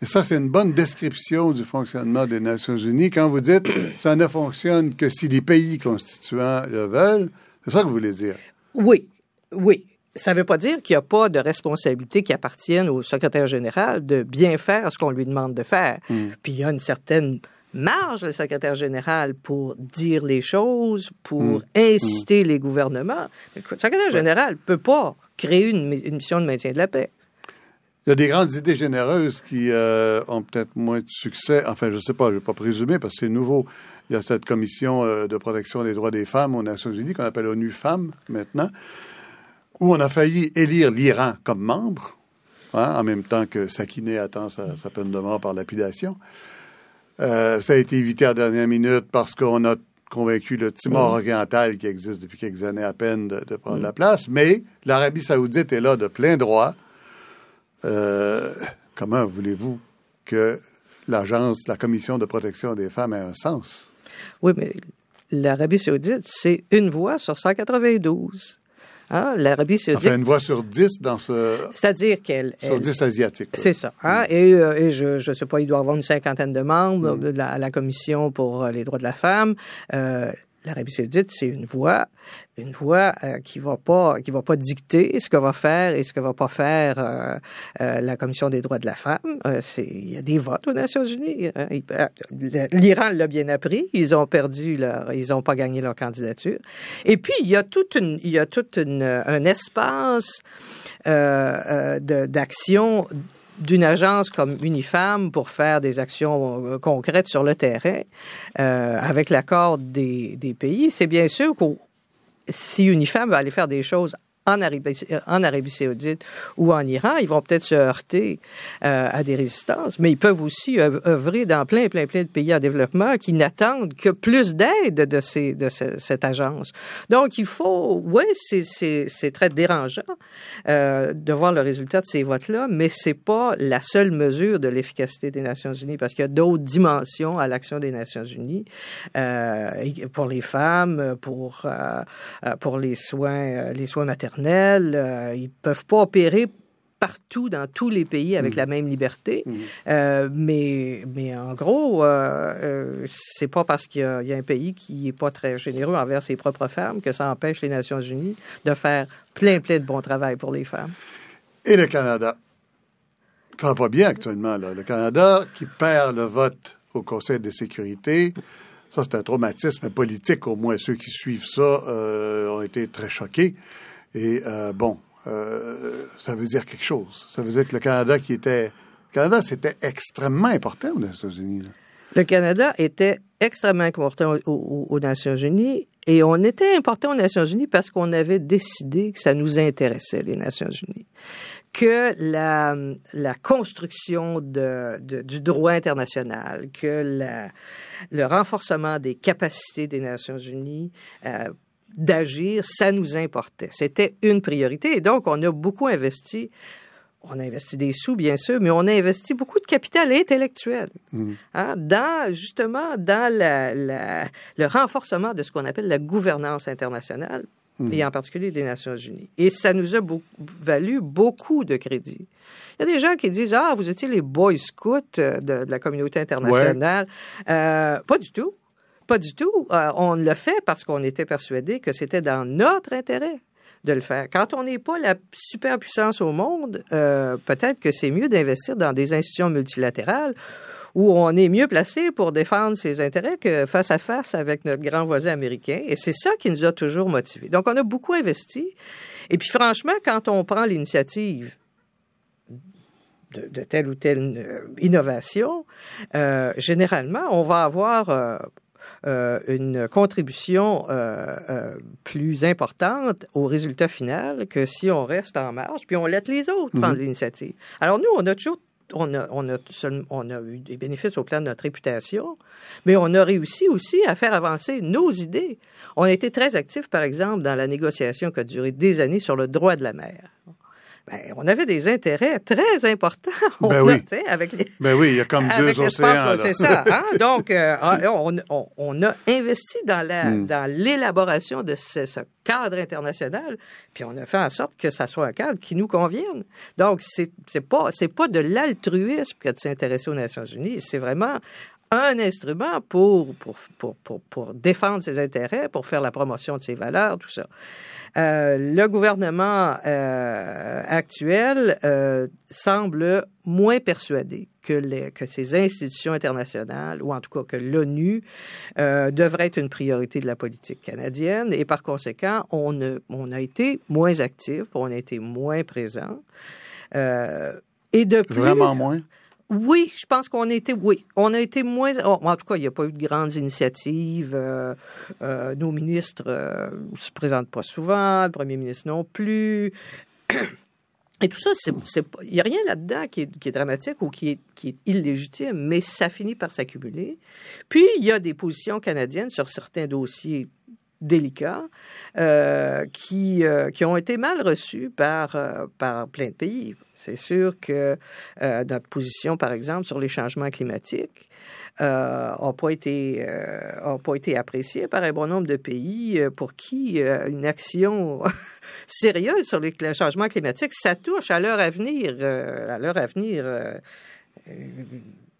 Et ça, c'est une bonne description du fonctionnement des Nations Unies. Quand vous dites (coughs) ça ne fonctionne que si les pays constituants le veulent, c'est ça que vous voulez dire? Oui, oui. Ça ne veut pas dire qu'il n'y a pas de responsabilité qui appartienne au secrétaire général de bien faire ce qu'on lui demande de faire. Puis il y a une certaine marge, le secrétaire général, pour dire les choses, pour inciter les gouvernements. Le secrétaire général ne peut pas créer une, une mission de maintien de la paix. Il y a des grandes idées généreuses qui euh, ont peut-être moins de succès. Enfin, je ne sais pas, je ne vais pas présumer parce que c'est nouveau. Il y a cette commission euh, de protection des droits des femmes aux Nations Unies qu'on appelle ONU Femmes maintenant, où on a failli élire l'Iran comme membre, hein, en même temps que Sakiné attend sa, sa peine de mort par lapidation. Euh, ça a été évité à la dernière minute parce qu'on a convaincu le Timor oriental, qui existe depuis quelques années à peine, de, de prendre la place. Mais l'Arabie saoudite est là de plein droit. Euh, comment voulez-vous que l'agence, la commission de protection des femmes ait un sens? Oui, mais l'Arabie saoudite, c'est une voix sur 192. Hein? L'Arabie saoudite, Enfin, une voix sur dix dans ce... c'est-à-dire qu'elle... sur dix asiatiques. C'est ça. Hein? Et, euh, et je je sais pas, il doit y avoir une cinquantaine de membres de la, à la commission pour euh, les droits de la femme. Euh, L'Arabie Saoudite, c'est une voix, une voix euh, qui va pas, qui va pas dicter ce que va faire et ce que va pas faire euh, euh, la commission des droits de la femme. Il y a des votes aux Nations Unies. hein. L'Iran l'a bien appris. Ils ont perdu leur, ils ont pas gagné leur candidature. Et puis il y a toute une, il y a toute une, un espace d'action d'une agence comme Unifam pour faire des actions euh, concrètes sur le terrain euh, avec l'accord des, des pays, c'est bien sûr que si Unifam va aller faire des choses en Arabie, en Arabie saoudite ou en Iran, ils vont peut-être se heurter euh, à des résistances, mais ils peuvent aussi œuvrer dans plein, plein, plein de pays en développement qui n'attendent que plus d'aide de, ces, de cette agence. Donc, il faut, oui, c'est très dérangeant euh, de voir le résultat de ces votes-là, mais c'est pas la seule mesure de l'efficacité des Nations Unies, parce qu'il y a d'autres dimensions à l'action des Nations Unies euh, pour les femmes, pour euh, pour les soins, les soins maternels. Ils peuvent pas opérer partout dans tous les pays avec mm. la même liberté. Mm. Euh, mais, mais en gros, euh, euh, c'est pas parce qu'il y, a un pays qui est pas très généreux envers ses propres femmes que ça empêche les Nations Unies de faire plein, plein de bon travail pour les femmes. Et le Canada? Ça va pas bien actuellement. Là. Le Canada qui perd le vote au Conseil de sécurité, ça c'est un traumatisme politique. Au moins ceux qui suivent ça ont été très choqués. Et bon, euh, ça veut dire quelque chose. Ça veut dire que le Canada qui était... Le Canada, c'était extrêmement important aux Nations Unies. Le Canada était extrêmement important aux, Nations Unies et on était important aux Nations Unies parce qu'on avait décidé que ça nous intéressait, les Nations Unies. Que la, construction du droit international, que le renforcement des capacités des Nations Unies euh, d'agir, ça nous importait. C'était une priorité. Et donc, on a beaucoup investi. On a investi des sous, bien sûr, mais on a investi beaucoup de capital intellectuel mm. hein, dans justement dans la, le renforcement de ce qu'on appelle la gouvernance internationale mm. et en particulier des Nations Unies. Et ça nous a valu beaucoup de crédit. Il y a des gens qui disent ah vous étiez les Boy Scouts de, la communauté internationale. Euh, pas du tout. Pas du tout. Euh, on le fait parce qu'on était persuadé que c'était dans notre intérêt de le faire. Quand on n'est pas la superpuissance au monde, euh, peut-être que c'est mieux d'investir dans des institutions multilatérales où on est mieux placé pour défendre ses intérêts que face à face avec notre grand voisin américain. Et c'est ça qui nous a toujours motivés. Donc, on a beaucoup investi. Et puis, franchement, quand on prend l'initiative de, telle ou telle euh, innovation, généralement, on va avoir une contribution euh, euh, plus importante au résultat final que si on reste en marge, puis on laisse les autres mhm. prendre l'initiative. Alors nous, on a toujours on a, on, a, on a eu des bénéfices au plan de notre réputation, mais on a réussi aussi à faire avancer nos idées. On a été très actifs, par exemple, dans la négociation qui a duré des années sur le droit de la mer ben, on avait des intérêts très importants. (laughs) Ben oui. avec les, ben oui, il y a comme deux océans. C'est ça. Hein? (laughs) Donc, euh, ah, on, on, on, a investi dans la, hmm. dans l'élaboration de ce, ce, cadre international, puis on a fait en sorte que ça soit un cadre qui nous convienne. Donc, c'est c'est pas c'est pas de l'altruisme que de s'intéresser aux Nations Unies. C'est vraiment un instrument pour, pour, pour, pour, pour défendre ses intérêts, pour faire la promotion de ses valeurs, tout ça. Euh, le gouvernement euh, actuel euh, semble moins persuadé que, les, que ces institutions internationales, ou en tout cas que l'ONU, devrait être une priorité de la politique canadienne. Et par conséquent, on, a, été moins actif, on a été moins présent. Et de plus, Vraiment moins? Oui, je pense qu'on a été, oui, on a été moins. Oh, en tout cas, il n'y a pas eu de grandes initiatives. Euh, euh, nos ministres euh, se présentent pas souvent, le premier ministre non plus. (clears throat) Et tout ça, il n'y a rien là-dedans qui est, dramatique ou qui est, qui est illégitime, mais ça finit par s'accumuler. Puis, il y a des positions canadiennes sur certains dossiers délicats euh, qui, euh, qui ont été mal reçus par, par plein de pays. C'est sûr que euh, notre position, par exemple, sur les changements climatiques, n'a euh, pas été euh, appréciée par un bon nombre de pays pour qui une action (laughs) sérieuse sur les, le changement climatique, ça touche à à leur avenir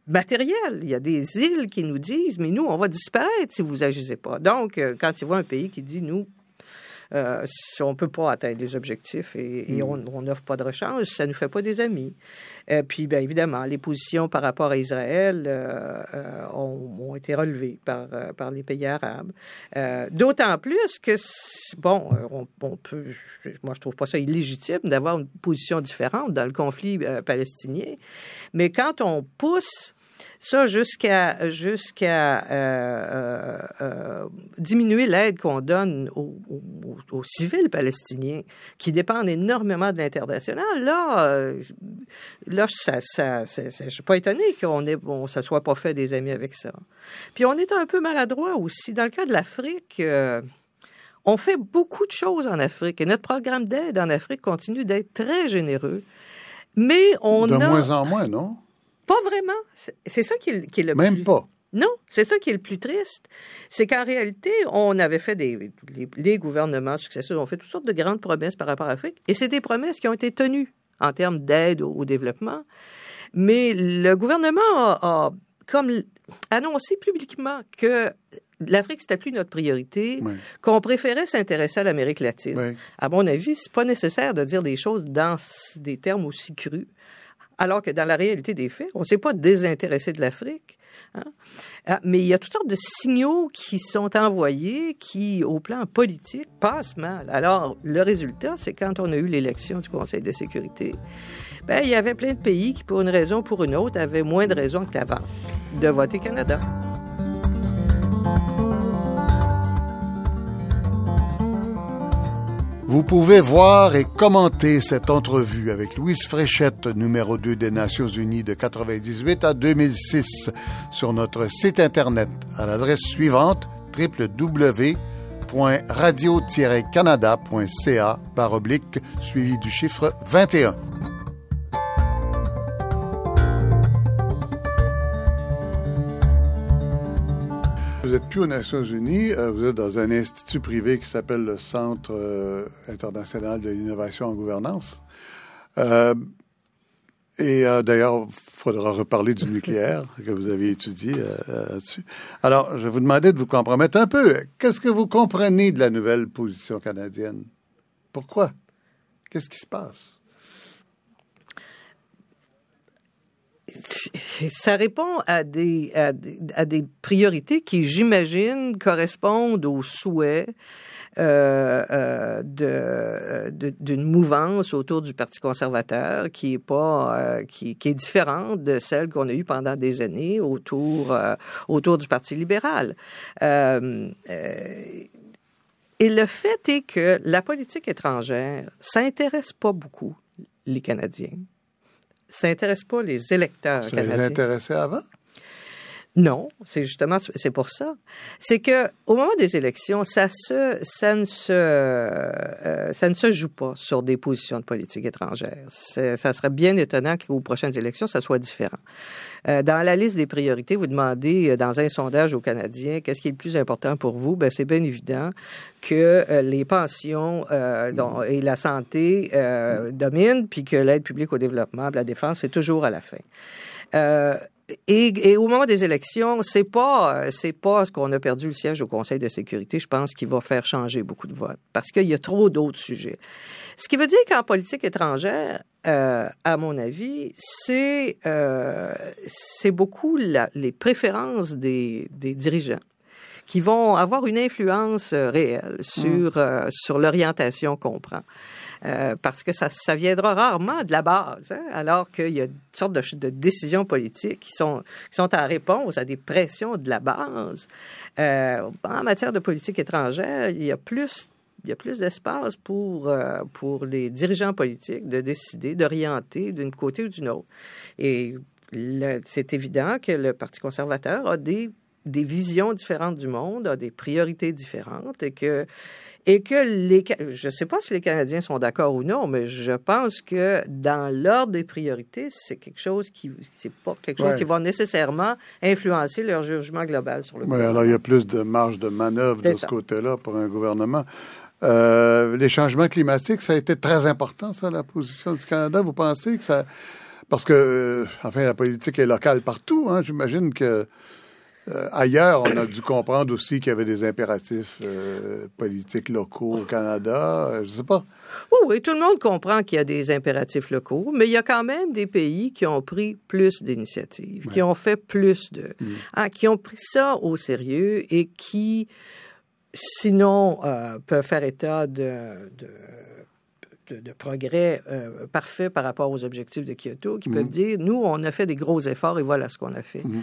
matériel. Il y a des îles qui nous disent, mais nous, on va disparaître si vous agissez pas. Donc, quand ils voient un pays qui dit, nous, euh, on peut pas atteindre les objectifs et, mm. on n'offre pas de rechange, ça nous fait pas des amis. Euh, puis, bien évidemment, les positions par rapport à Israël euh, euh, ont, été relevées par, par les pays arabes. D'autant plus que, bon, on, peut, moi je trouve pas ça illégitime d'avoir une position différente dans le conflit palestinien, mais quand on pousse Ça, jusqu'à jusqu'à euh, euh, diminuer l'aide qu'on donne aux, aux, civils palestiniens, qui dépendent énormément de l'international. Là, là, ça, ça, je suis pas étonné qu'on bon, ça soit pas fait des amis avec ça. Puis on est un peu maladroit aussi. Dans le cas de l'Afrique, on fait beaucoup de choses en Afrique et notre programme d'aide en Afrique continue d'être très généreux. Mais on de a... De moins en moins, non? Pas vraiment. C'est ça qui est, le Même pas. Non, c'est ça qui est le plus triste. C'est qu'en réalité, on avait fait des. Les, gouvernements successifs ont fait toutes sortes de grandes promesses par rapport à l'Afrique, et c'est des promesses qui ont été tenues en termes d'aide au, développement. Mais le gouvernement a, comme annoncé publiquement que l'Afrique, c'était plus notre priorité, qu'on préférait s'intéresser à l'Amérique latine. À mon avis, c'est pas nécessaire de dire des choses dans des termes aussi crus alors que dans la réalité des faits, on ne s'est pas désintéressé de l'Afrique. Hein. Ah, mais il y a toutes sortes de signaux qui sont envoyés qui, au plan politique, passent mal. Alors, le résultat, c'est quand on a eu l'élection du Conseil de sécurité, ben, il y avait plein de pays qui, pour une raison ou pour une autre, avaient moins de raisons qu'avant de voter Canada. Vous pouvez voir et commenter cette entrevue avec Louise Fréchette, numéro 2 des Nations Unies de 1998 à 2006, sur notre site Internet à l'adresse suivante www.radio-canada.ca par oblique suivi du chiffre 21. Vous n'êtes plus aux Nations Unies, euh, vous êtes dans un institut privé qui s'appelle le Centre euh, international de l'innovation en gouvernance. Euh, et d'ailleurs, il faudra reparler du nucléaire (laughs) que vous avez étudié là-dessus. Alors, je vous demandais de vous compromettre un peu. Qu'est-ce que vous comprenez de la nouvelle position canadienne? Pourquoi? Qu'est-ce qui se passe? (laughs) ça répond à des, à des, priorités qui, j'imagine, correspondent aux souhaits euh, euh, de, d'une mouvance autour du Parti conservateur qui est pas euh, qui, est différente de celle qu'on a eue pendant des années autour autour du Parti libéral. et le fait est que la politique étrangère, ça intéresse pas beaucoup les Canadiens ça n'intéresse pas les électeurs ça canadiens. Ça les intéressait avant? Non, c'est justement c'est pour ça. C'est que au moment des élections, ça se ça ne se euh, ça ne se joue pas sur des positions de politique étrangère. Ça serait bien étonnant qu'aux prochaines élections, ça soit différent. Euh, dans la liste des priorités, vous demandez euh, dans un sondage aux Canadiens qu'est-ce qui est le plus important pour vous? Ben c'est bien évident que les pensions et la santé dominent, puis que l'aide publique au développement, la défense, c'est toujours à la fin. Et, et, au moment des élections, c'est pas c'est pas ce qu'on a perdu le siège au Conseil de sécurité, je pense, qui va faire changer beaucoup de votes, parce qu'il y a trop d'autres sujets. Ce qui veut dire qu'en politique étrangère, euh, à mon avis, c'est euh, c'est beaucoup la, les préférences des, des dirigeants qui vont avoir une influence euh, réelle sur mmh. sur l'orientation qu'on prend. Euh, parce que ça, viendra rarement de la base, hein, alors qu'il y a une sorte de, de, décisions politiques qui sont, qui sont en réponse à des pressions de la base. Euh, en matière de politique étrangère, il y a plus il y a plus d'espace pour, euh, pour les dirigeants politiques de décider, d'orienter d'une côté ou d'une autre. Et c'est évident que le Parti conservateur a des, des visions différentes du monde, a des priorités différentes et que et que les, je ne sais pas si les Canadiens sont d'accord ou non, mais je pense que dans l'ordre des priorités, c'est quelque chose qui, c'est pas quelque chose qui va nécessairement influencer leur jugement global sur le. Oui, alors il y a plus de marge de manœuvre de ce côté-là pour un gouvernement. Euh, les changements climatiques, ça a été très important, ça, la position du Canada. Vous pensez que ça, parce que, euh, enfin, la politique est locale partout. Hein, J'imagine que euh, ailleurs, on a dû comprendre aussi qu'il y avait des impératifs euh, politiques locaux au Canada. Euh, je sais pas. Oui, oui, tout le monde comprend qu'il y a des impératifs locaux, mais il y a quand même des pays qui ont pris plus d'initiatives, qui ont fait plus de, mm. ah, qui ont pris ça au sérieux et qui, sinon, peuvent faire état de, de de, progrès euh, parfait par rapport aux objectifs de Kyoto, qui peuvent Mhm. dire, nous, on a fait des gros efforts et voilà ce qu'on a fait. Mhm.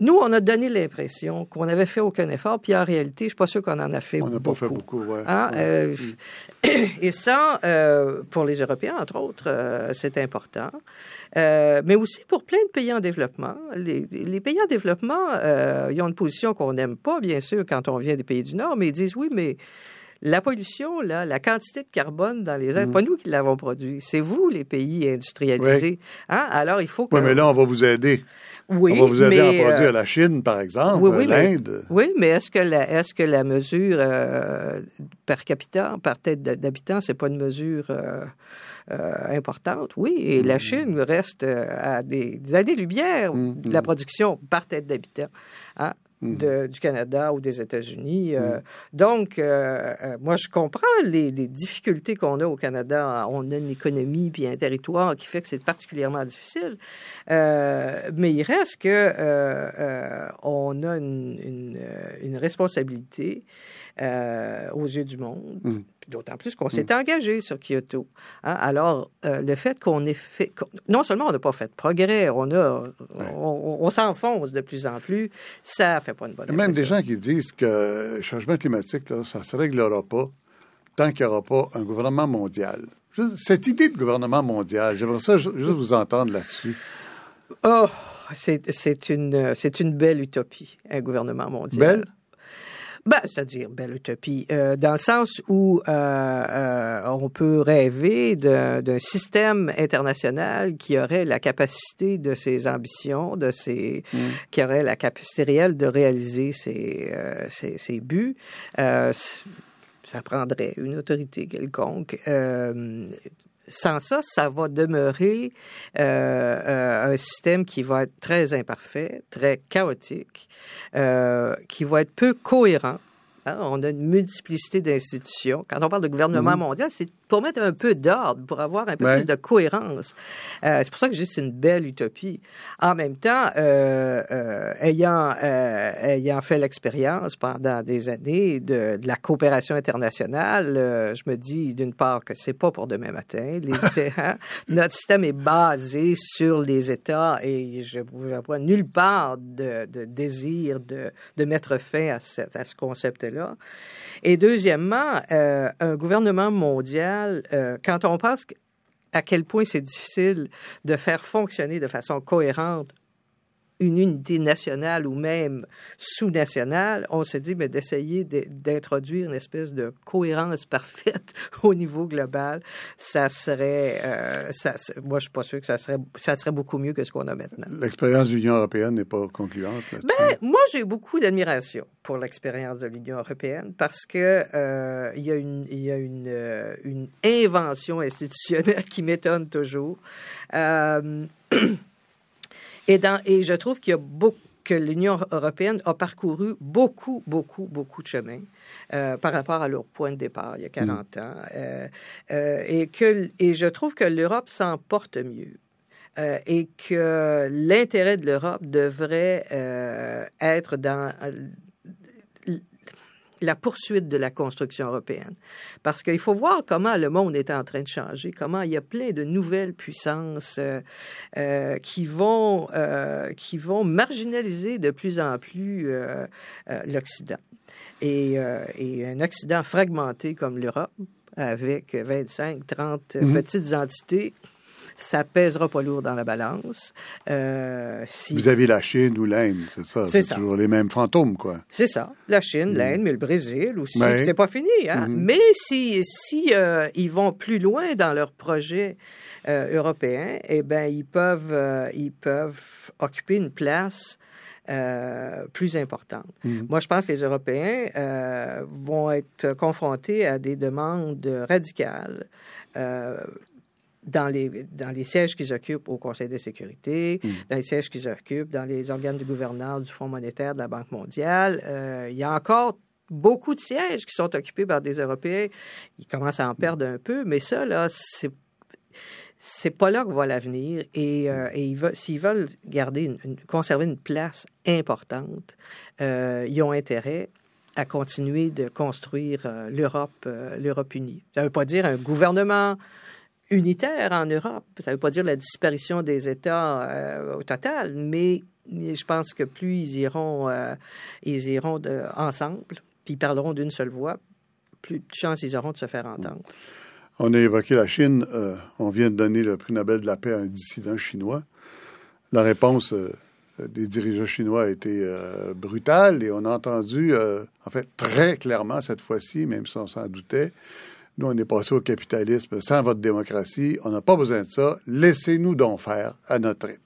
Nous, on a donné l'impression qu'on n'avait fait aucun effort, puis en réalité, je suis pas sûr qu'on en a fait On n'a beaucoup. pas fait beaucoup, ouais. Hein, Ouais. euh, (clears throat) et ça, euh, pour les Européens, entre autres, euh, c'est important. Mais aussi pour plein de pays en développement. Les, les pays en développement, ils ont une position qu'on n'aime pas, bien sûr, quand on vient des pays du Nord, mais ils disent oui, mais la pollution, là, la quantité de carbone dans les airs, Mm. pas nous qui l'avons produit, c'est vous, les pays industrialisés. Hein? Alors, il faut que... Oui, mais là, on va vous aider. oui, on va vous aider mais, à euh, produire la Chine, par exemple, oui, oui, mais- l'Inde. Oui, mais est-ce que la, est-ce que la mesure euh, per capita, par tête d'habitant, c'est pas une mesure euh, importante? Oui, et Mm. la Chine reste à des, des années-lumière Mm, de la production par tête d'habitant. hein, Mm. De- du Canada ou des États-Unis. euh, donc, euh, euh, moi, je comprends les, les difficultés qu'on a au Canada. On a une économie puis un territoire qui fait que c'est particulièrement difficile. Mais il reste que on a une, une, une responsabilité aux yeux du monde. Mm. D'autant plus qu'on s'est engagé sur Kyoto. Hein, Alors, euh, le fait qu'on ait fait... Non seulement on n'a pas fait de progrès, on, a, on, on s'enfonce de plus en plus, ça fait pas une bonne Il y a même des gens qui disent que le changement climatique, là, ça ne se réglera pas tant qu'il n'y aura pas un gouvernement mondial. Cette idée de gouvernement mondial, j'aimerais ça ju- juste vous entendre là-dessus. Oh, c'est une, c'est une belle utopie, un gouvernement mondial. Belle? Ben, c'est-à-dire belle utopie, euh, dans le sens où euh, euh, on peut rêver d'un système international qui aurait la capacité de ses ambitions, de ses, qui aurait la capacité réelle de réaliser ses, euh, ses, ses buts. Euh, ça prendrait une autorité quelconque. Euh, sans ça, ça va demeurer euh, euh, un système qui va être très imparfait, très chaotique, euh, qui va être peu cohérent. Hein, On a une multiplicité d'institutions. Quand on parle de gouvernement mondial, c'est pour mettre un peu d'ordre, pour avoir un peu Ouais. plus de cohérence. Euh, c'est pour ça que je dis c'est une belle utopie. En même temps, euh, euh, ayant, ayant fait l'expérience pendant des années de, de la coopération internationale, je me dis d'une part que c'est pas pour demain matin. Les, (laughs) hein, notre système est basé sur les États et je ne vois nulle part de, de désir de, de mettre fin à, cette- à ce concept-là. Et deuxièmement, euh, un gouvernement mondial, euh, quand on pense à quel point c'est difficile de faire fonctionner de façon cohérente une unité nationale ou même sous-nationale, on se dit mais d'essayer de- d'introduire une espèce de cohérence (laughs) parfaite au niveau global, ça serait, euh, ça, moi je suis pas sûr que ça serait, ça serait beaucoup mieux que ce qu'on a maintenant. L'expérience de l'Union européenne n'est pas concluante. Ben, moi, j'ai beaucoup d'admiration pour l'expérience de l'Union européenne parce que euh, il y a une, il y a une, euh, une invention institutionnelle (laughs) qui m'étonne toujours. (clears throat) Et, dans, et je trouve qu'il y a beaucoup que l'Union européenne a parcouru beaucoup, beaucoup, beaucoup de chemin euh, par rapport à leur point de départ il y a 40 ans. Euh, euh, et, que, et je trouve que l'Europe s'en porte mieux. Euh, et que l'intérêt de l'Europe devrait euh, être dans la poursuite de la construction européenne. Parce qu'il faut voir comment le monde est en train de changer, comment il y a plein de nouvelles puissances euh, euh, qui, vont, euh, qui vont marginaliser de plus en plus l'Occident. Et, et un Occident fragmenté comme l'Europe, avec 25, 30 Mhm. petites entités, ça pèsera pas lourd dans la balance. Euh, si... Vous avez la Chine ou l'Inde, c'est ça. C'est toujours les mêmes fantômes, quoi. C'est ça, la Chine, l'Inde, mais le Brésil aussi. Ouais. C'est pas fini, hein. Mhm. Mais si si euh, ils vont plus loin dans leur projet euh, européen, eh ben ils peuvent ils peuvent occuper une place euh, plus importante. Mhm. Moi, je pense que les Européens euh, vont être confrontés à des demandes radicales. euh, dans les, dans les sièges qu'ils occupent au Conseil de sécurité, dans les sièges qu'ils occupent dans les organes de gouvernance du Fonds monétaire, de la Banque mondiale. Euh, il y a encore beaucoup de sièges qui sont occupés par des Européens. Ils commencent à en perdre un peu, mais ça, là, c'est c'est pas là que va l'avenir. Et, euh, et ils veulent- s'ils veulent garder une, une- conserver une place importante, euh, ils ont intérêt à continuer de construire euh, l'Europe, l'Europe unie. Ça ne veut pas dire un gouvernement unitaire en Europe. Ça ne veut pas dire la disparition des États euh, au total, mais, je pense que plus ils iront, ils iront de, ensemble, puis ils parleront d'une seule voix, plus de chances ils auront de se faire entendre. On a évoqué la Chine. on vient de donner le prix Nobel de la paix à un dissident chinois. La réponse des dirigeants chinois a été euh, brutale et on a entendu, euh, en fait, très clairement cette fois-ci, même si on s'en doutait, nous, on est passé au capitalisme sans votre démocratie, on n'a pas besoin de ça, laissez-nous donc faire à notre rythme.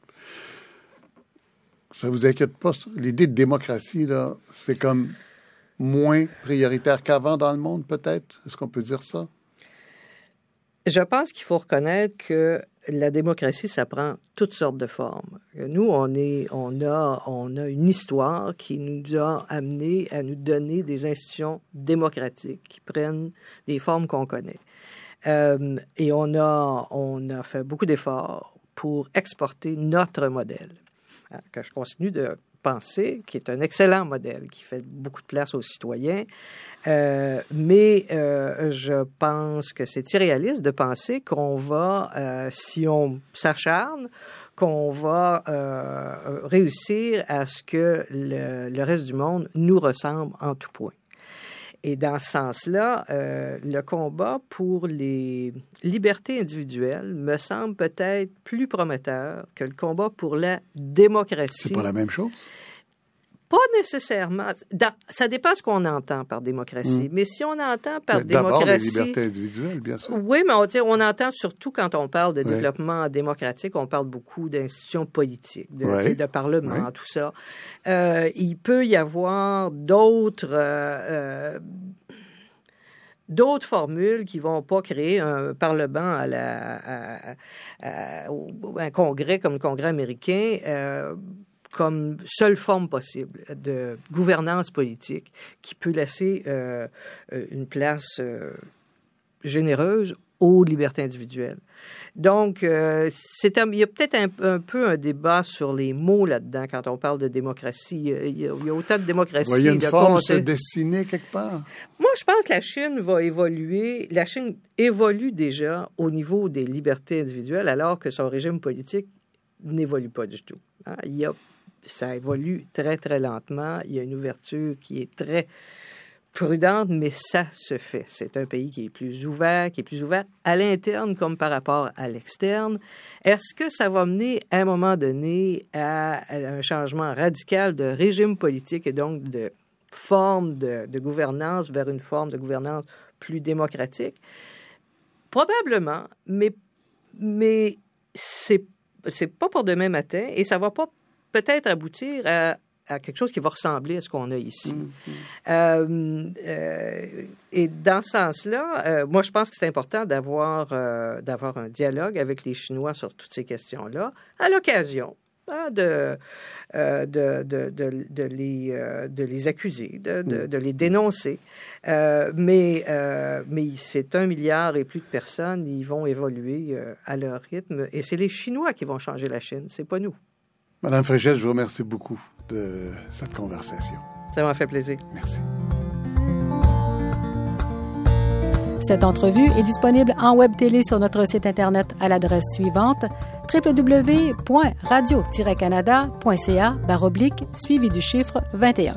Ça vous inquiète pas, l'idée de démocratie, là, c'est comme moins prioritaire qu'avant dans le monde, peut-être? Est-ce qu'on peut dire ça? Je pense qu'il faut reconnaître que la démocratie, ça prend toutes sortes de formes. Nous, on, est, on, a, on a une histoire qui nous a amené à nous donner des institutions démocratiques qui prennent des formes qu'on connaît. Euh, et on a, on a fait beaucoup d'efforts pour exporter notre modèle, hein, que je continue de penser, qui est un excellent modèle, qui fait beaucoup de place aux citoyens. Euh, mais euh, je pense que c'est irréaliste de penser qu'on va, euh, si on s'acharne, qu'on va réussir à ce que le, le, reste du monde nous ressemble en tout point. Et dans ce sens-là, euh, le combat pour les libertés individuelles me semble peut-être plus prometteur que le combat pour la démocratie. C'est pas la même chose? Pas nécessairement. ça dépend ce qu'on entend par démocratie. Hmm. Mais si on entend par démocratie. les libertés individuelles, bien sûr. Oui, mais on, on, entend surtout quand on parle de développement démocratique, on parle beaucoup d'institutions politiques, de, de parlement, tout ça. Euh, il peut y avoir d'autres. Euh, euh, d'autres formules qui vont pas créer un parlement à la un congrès comme le congrès américain comme seule forme possible de gouvernance politique qui peut laisser euh, euh, une place euh, généreuse aux libertés individuelles. Donc, c'est il y a peut-être un, peu un débat sur les mots là-dedans quand on parle de démocratie. Il y a, autant de démocratie. Vous voyez une forme se dessiner quelque part? Moi, je pense que la Chine va évoluer. La Chine évolue déjà au niveau des libertés individuelles alors que son régime politique n'évolue pas du tout. Hein. Il y a ça évolue très, très lentement. Il y a une ouverture qui est très prudente, mais ça se fait. C'est un pays qui est plus ouvert, qui est plus ouvert à l'interne comme par rapport à l'externe. Est-ce que ça va mener à un moment donné à un changement radical de régime politique et donc de forme de, gouvernance vers une forme de gouvernance plus démocratique? Probablement, mais, mais c'est pas pour demain matin et ça va pas peut-être aboutir à, quelque chose qui va ressembler à ce qu'on a ici. Mm-hmm. Euh, euh, et dans ce sens-là, euh, moi, je pense que c'est important d'avoir d'avoir un dialogue avec les Chinois sur toutes ces questions-là, à l'occasion hein, de, de, de, de, les, de les accuser, de, de, mm. les dénoncer. mais mais c'est un milliard et plus de personnes, ils vont évoluer à leur rythme. Et c'est les Chinois qui vont changer la Chine, c'est pas nous. Madame Fréchette, je vous remercie beaucoup de cette conversation. Ça m'a fait plaisir. Merci. Cette entrevue est disponible en web télé sur notre site internet à l'adresse suivante www.radio-canada.ca suivi du chiffre 21.